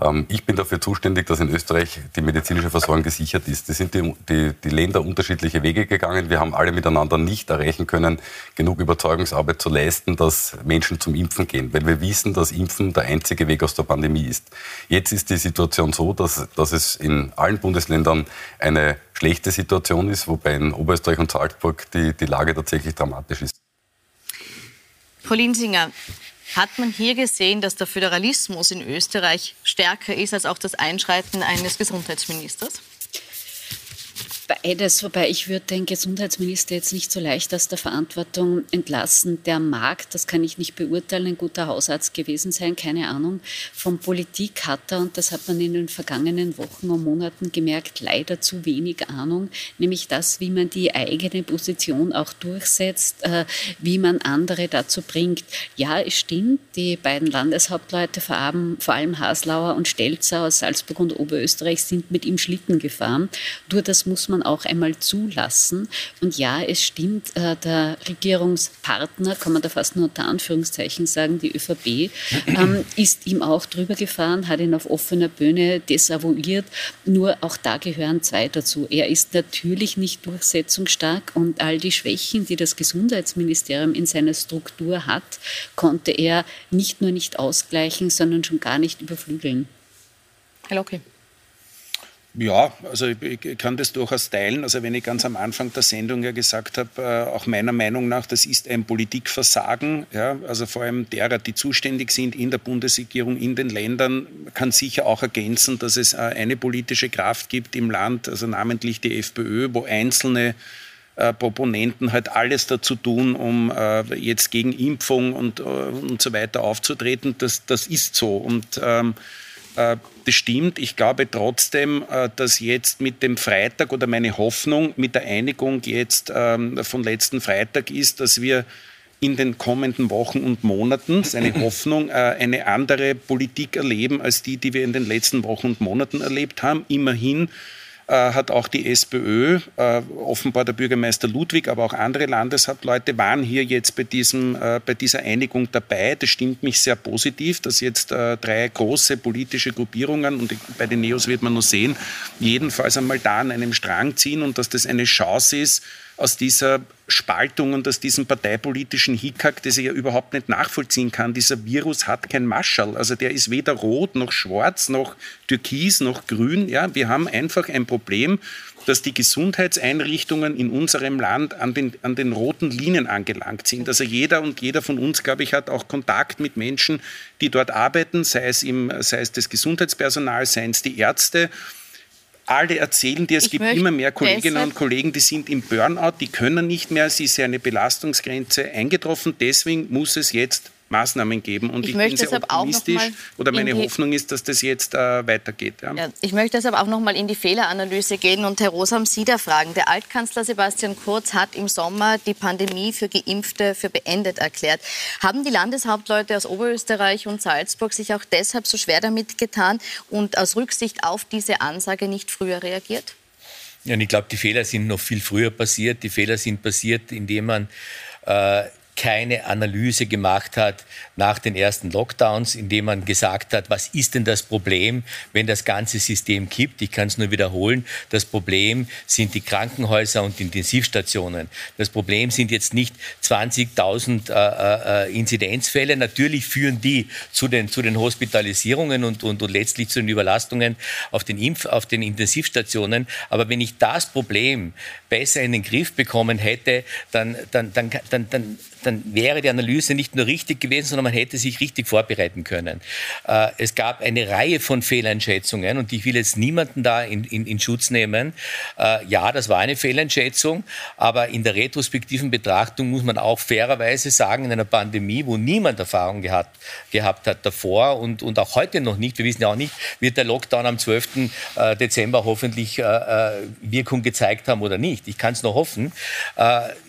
Ähm, ich bin dafür zuständig, dass in Österreich die medizinische Versorgung gesichert ist. Das sind die, die, die, Länder unterschiedliche Wege gegangen. Wir haben alle miteinander nicht erreichen können, genug Überzeugungsarbeit zu leisten, dass Menschen zum Impfen gehen, weil wir wissen, dass Impfen der einzige Weg aus der Pandemie ist. Jetzt ist die Situation so, dass, dass es in allen Bundesländern eine schlechte Situation ist, wobei in Oberösterreich und Salzburg die, die Lage tatsächlich dramatisch ist. Frau Linsinger, hat man hier gesehen, dass der Föderalismus in Österreich stärker ist als auch das Einschreiten eines Gesundheitsministers? Beides, wobei ich würde den Gesundheitsminister jetzt nicht so leicht aus der Verantwortung entlassen. Der mag, das kann ich nicht beurteilen, ein guter Hausarzt gewesen sein, keine Ahnung. Von Politik hat er, und das hat man in den vergangenen Wochen und Monaten gemerkt, leider zu wenig Ahnung, nämlich das, wie man die eigene Position auch durchsetzt, äh, wie man andere dazu bringt. Ja, es stimmt, die beiden Landeshauptleute, vor allem, vor allem Haslauer und Stelzer aus Salzburg und Oberösterreich, sind mit ihm Schlitten gefahren. Nur das muss man auch einmal zulassen. Und ja, es stimmt, äh, der Regierungspartner, kann man da fast nur unter Anführungszeichen sagen, die ÖVP, [CLEARS THROAT] ähm, ist ihm auch drüber gefahren, hat ihn auf offener Bühne desavouiert. Nur auch da gehören zwei dazu. Er ist natürlich nicht durchsetzungsstark und all die Schwächen, die das Gesundheitsministerium in seiner Struktur hat, konnte er nicht nur nicht ausgleichen, sondern schon gar nicht überflügeln. Herr Locke. Ja, also ich kann das durchaus teilen. Also wenn ich ganz am Anfang der Sendung ja gesagt habe, äh, auch meiner Meinung nach, das ist ein Politikversagen. Ja, also vor allem derer, die zuständig sind in der Bundesregierung, in den Ländern, kann sicher auch ergänzen, dass es äh, eine politische Kraft gibt im Land, also namentlich die FPÖ, wo einzelne äh, Proponenten halt alles dazu tun, um äh, jetzt gegen Impfung und, äh, und so weiter aufzutreten. Das, das ist so. Und ähm, äh, das stimmt. Ich glaube trotzdem, äh, dass jetzt mit dem Freitag oder meine Hoffnung mit der Einigung jetzt ähm, von letzten Freitag ist, dass wir in den kommenden Wochen und Monaten, seine [CLEARS THROAT] Hoffnung, äh, eine andere Politik erleben als die, die wir in den letzten Wochen und Monaten erlebt haben. Immerhin äh, hat auch die SPÖ, äh, offenbar der Bürgermeister Ludwig, aber auch andere Landeshauptleute waren hier jetzt bei, diesem, äh, bei dieser Einigung dabei. Das stimmt mich sehr positiv, dass jetzt drei große politische Gruppierungen, und bei den Neos wird man noch sehen, jedenfalls einmal da an einem Strang ziehen und dass das eine Chance ist, aus dieser Spaltung und aus diesem parteipolitischen Hickhack, das ich ja überhaupt nicht nachvollziehen kann. Dieser Virus hat kein Maschall. Also der ist weder rot noch schwarz noch türkis noch grün. Ja, wir haben einfach ein Problem, dass die Gesundheitseinrichtungen in unserem Land an den, an den roten Linien angelangt sind. Also jeder und jeder von uns, glaube ich, hat auch Kontakt mit Menschen, die dort arbeiten, sei es, im, sei es das Gesundheitspersonal, seien es die Ärzte alle erzählen dir, es ich gibt immer mehr Kolleginnen und Kollegen, die sind im Burnout, die können nicht mehr, es ist eine Belastungsgrenze eingetroffen. Deswegen muss es jetzt Maßnahmen geben. Und ich, ich bin sehr optimistisch oder meine Hoffnung ist, dass das jetzt äh, weitergeht. Ja. Ja, ich möchte deshalb auch noch mal in die Fehleranalyse gehen und Herr Rosam Sie da fragen. Der Altkanzler Sebastian Kurz hat im Sommer die Pandemie für Geimpfte für beendet erklärt. Haben die Landeshauptleute aus Oberösterreich und Salzburg sich auch deshalb so schwer damit getan und aus Rücksicht auf diese Ansage nicht früher reagiert? Ja, und ich glaube, die Fehler sind noch viel früher passiert. Die Fehler sind passiert, indem man äh, keine Analyse gemacht hat nach den ersten Lockdowns, indem man gesagt hat, was ist denn das Problem, wenn das ganze System kippt? Ich kann es nur wiederholen. Das Problem sind die Krankenhäuser und Intensivstationen. Das Problem sind jetzt nicht 20.000 äh, äh, Inzidenzfälle. Natürlich führen die zu den, zu den Hospitalisierungen und, und, und letztlich zu den Überlastungen auf den, Impf-, auf den Intensivstationen. Aber wenn ich das Problem besser in den Griff bekommen hätte, dann, dann, dann, dann, dann dann wäre die Analyse nicht nur richtig gewesen, sondern man hätte sich richtig vorbereiten können. Äh, es gab eine Reihe von Fehleinschätzungen und ich will jetzt niemanden da in, in, in Schutz nehmen. Äh, ja, das war eine Fehleinschätzung, aber in der retrospektiven Betrachtung muss man auch fairerweise sagen, in einer Pandemie, wo niemand Erfahrung gehabt, gehabt hat davor und, und auch heute noch nicht, wir wissen ja auch nicht, wird der Lockdown am 12. Äh, Dezember hoffentlich Wirkung gezeigt haben oder nicht. Ich kann es nur hoffen.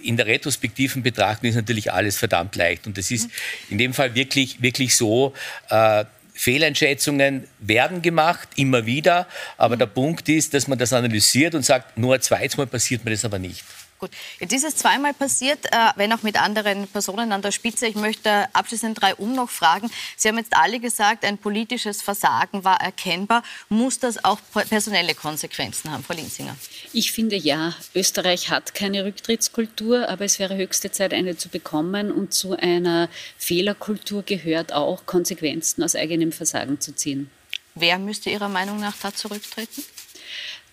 In der retrospektiven Betrachtung ist natürlich alles verdammt leicht. Und das ist in dem Fall wirklich, wirklich so. Äh, Fehleinschätzungen werden gemacht, immer wieder. Aber der Punkt ist, dass man das analysiert und sagt, nur ein zweites Mal passiert mir das aber nicht. Gut, jetzt ist es zweimal passiert, äh, wenn auch mit anderen Personen an der Spitze. Ich möchte abschließend drei um noch fragen. Sie haben jetzt alle gesagt, ein politisches Versagen war erkennbar. Muss das auch personelle Konsequenzen haben, Frau Linsinger? Ich finde ja. Österreich hat keine Rücktrittskultur, aber es wäre höchste Zeit, eine zu bekommen. Und zu einer Fehlerkultur gehört auch, Konsequenzen aus eigenem Versagen zu ziehen. Wer müsste Ihrer Meinung nach da zurücktreten?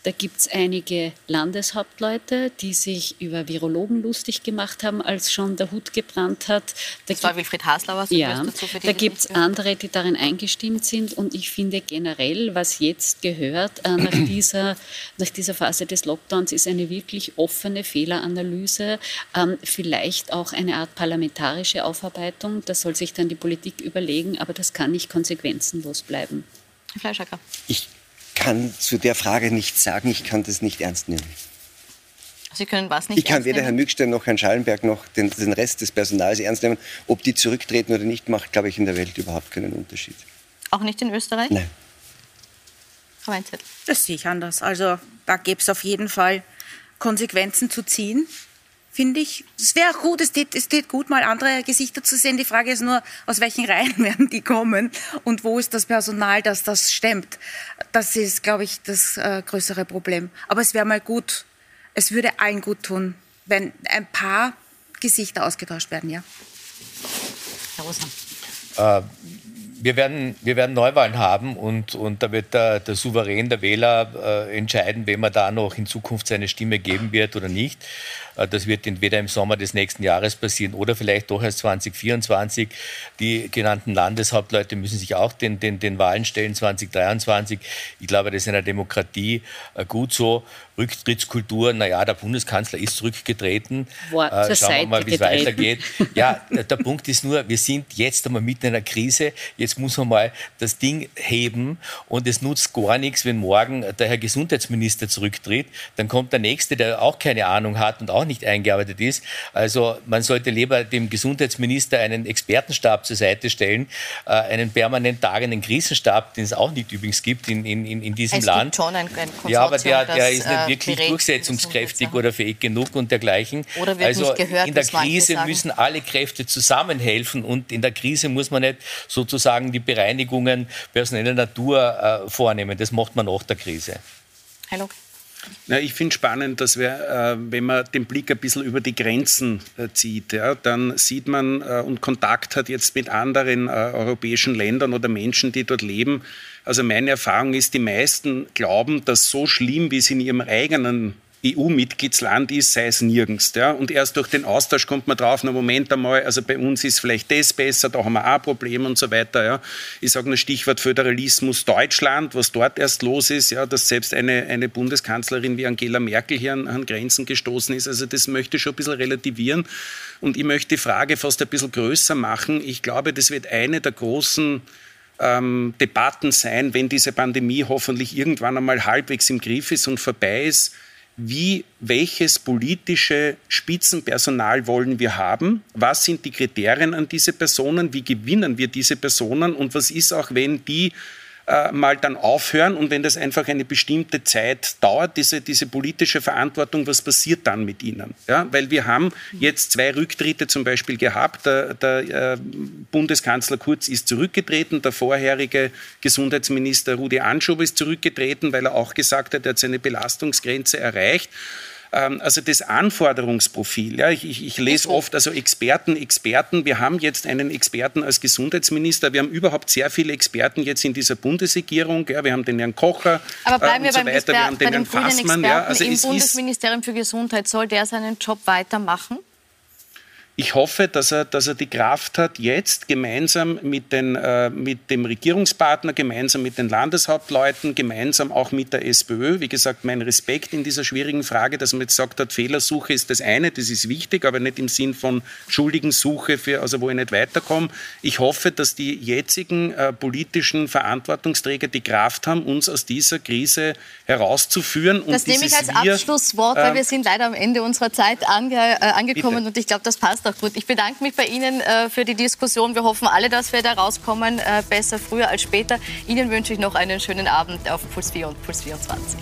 Da gibt es einige Landeshauptleute, die sich über Virologen lustig gemacht haben, als schon der Hut gebrannt hat. Da das war Wilfried Haslauer. Ja, da gibt es andere, die darin eingestimmt sind. Und ich finde generell, was jetzt gehört äh, nach, [CLEARS THROAT] dieser, nach dieser Phase des Lockdowns, ist eine wirklich offene Fehleranalyse, ähm, vielleicht auch eine Art parlamentarische Aufarbeitung. Das soll sich dann die Politik überlegen, aber das kann nicht konsequenzenlos bleiben. Herr Fleischacker. Ich kann zu der Frage nichts sagen, ich kann das nicht ernst nehmen. Sie können was nicht Ich kann weder Herrn Mückstein noch Herrn Schallenberg noch den, den, Rest des Personals ernst nehmen. Ob die zurücktreten oder nicht, macht, glaube ich, in der Welt überhaupt keinen Unterschied. Auch nicht in Österreich? Nein. Frau Weinzettel. Das sehe ich anders. Also da gäbe es auf jeden Fall Konsequenzen zu ziehen finde ich. Es wäre gut, es tät, es tät gut, mal andere Gesichter zu sehen. Die Frage ist nur, aus welchen Reihen [LAUGHS] werden die kommen und wo ist das Personal, das das stemmt. Das ist, glaube ich, das äh, größere Problem. Aber es wäre mal gut, es würde allen gut tun, wenn ein paar Gesichter ausgetauscht werden, ja. Herr Rosa. Äh, wir werden, wir werden Neuwahlen haben und, und da wird der, der Souverän, der Wähler äh, entscheiden, wem er da noch in Zukunft seine Stimme geben wird oder nicht. Äh, das wird entweder im Sommer des nächsten Jahres passieren oder vielleicht doch erst 2024. Die genannten Landeshauptleute müssen sich auch den, den, den Wahlen stellen 2023. Ich glaube, das ist in einer Demokratie äh, gut so. Rücktrittskultur, naja, der Bundeskanzler ist zurückgetreten. Wort äh, schauen wir mal, wie es weitergeht. Ja, der, der Punkt ist nur, wir sind jetzt einmal mitten in einer Krise. Jetzt muss man mal das Ding heben und es nutzt gar nichts, wenn morgen der Herr Gesundheitsminister zurücktritt. Dann kommt der Nächste, der auch keine Ahnung hat und auch nicht eingearbeitet ist. Also man sollte lieber dem Gesundheitsminister einen Expertenstab zur Seite stellen, äh, einen permanent tagenden Krisenstab, den es auch nicht übrigens gibt in, in, in diesem es Land. Gibt schon ein, ein ja, aber der, der ist nicht äh, wirklich durchsetzungskräftig oder fähig genug und dergleichen. Oder wird also nicht gehört, in der Krise müssen alle Kräfte zusammenhelfen und in der Krise muss man nicht sozusagen die Bereinigungen personeller Natur äh, vornehmen. Das macht man nach der Krise. Hallo. Ja, ich finde spannend, dass wir, äh, wenn man den Blick ein bisschen über die Grenzen äh, zieht, ja, dann sieht man äh, und Kontakt hat jetzt mit anderen äh, europäischen Ländern oder Menschen, die dort leben. Also meine Erfahrung ist, die meisten glauben, dass so schlimm, wie es in ihrem eigenen EU-Mitgliedsland ist, sei es nirgends. Ja? Und erst durch den Austausch kommt man drauf, na Moment einmal, also bei uns ist vielleicht das besser, da haben wir auch Probleme und so weiter. Ja? Ich sage nur Stichwort Föderalismus Deutschland, was dort erst los ist, ja, dass selbst eine, eine Bundeskanzlerin wie Angela Merkel hier an, an Grenzen gestoßen ist. Also das möchte ich schon ein bisschen relativieren. Und ich möchte die Frage fast ein bisschen größer machen. Ich glaube, das wird eine der großen ähm, Debatten sein, wenn diese Pandemie hoffentlich irgendwann einmal halbwegs im Griff ist und vorbei ist wie, welches politische Spitzenpersonal wollen wir haben, was sind die Kriterien an diese Personen, wie gewinnen wir diese Personen? Und was ist auch, wenn die äh, mal dann aufhören und wenn das einfach eine bestimmte Zeit dauert, diese, diese politische Verantwortung, was passiert dann mit ihnen? Ja, weil wir haben jetzt zwei Rücktritte zum Beispiel gehabt. Der, der äh, Bundeskanzler Kurz ist zurückgetreten, der vorherige Gesundheitsminister Rudi Anschober ist zurückgetreten, weil er auch gesagt hat, er hat seine Belastungsgrenze erreicht. Ähm, also das Anforderungsprofil. Ja, ich, ich, ich lese oft also Experten, Experten. Wir haben jetzt einen Experten als Gesundheitsminister. Wir haben überhaupt sehr viele Experten jetzt in dieser Bundesregierung. Ja, wir haben den Herrn Kocher Aber bleiben äh, wir so weiter. Wir haben den Herrn Fassmann. Experten Ja, also im es ist Bundesministerium für Gesundheit. Soll der seinen Job weitermachen? Ich hoffe, dass er, dass er die Kraft hat, jetzt gemeinsam mit, den, äh, mit dem Regierungspartner, gemeinsam mit den Landeshauptleuten, gemeinsam auch mit der SPÖ. Wie gesagt, mein Respekt in dieser schwierigen Frage, dass man jetzt sagt hat, Fehlersuche ist das eine, das ist wichtig, aber nicht im Sinn von Schuldigensuche, für, also wo ich nicht weiterkomme. Ich hoffe, dass die jetzigen äh, politischen Verantwortungsträger die Kraft haben, uns aus dieser Krise herauszuführen. Das nehme ich als Wir, Abschlusswort, weil äh, wir sind leider am Ende unserer Zeit ange, äh, angekommen Bitte. und ich glaube, das passt auch gut. Ich bedanke mich bei Ihnen äh, für die Diskussion. Wir hoffen alle, dass wir da rauskommen, äh, besser früher als später. Ihnen wünsche ich noch einen schönen Abend auf Puls 4 und Puls 24.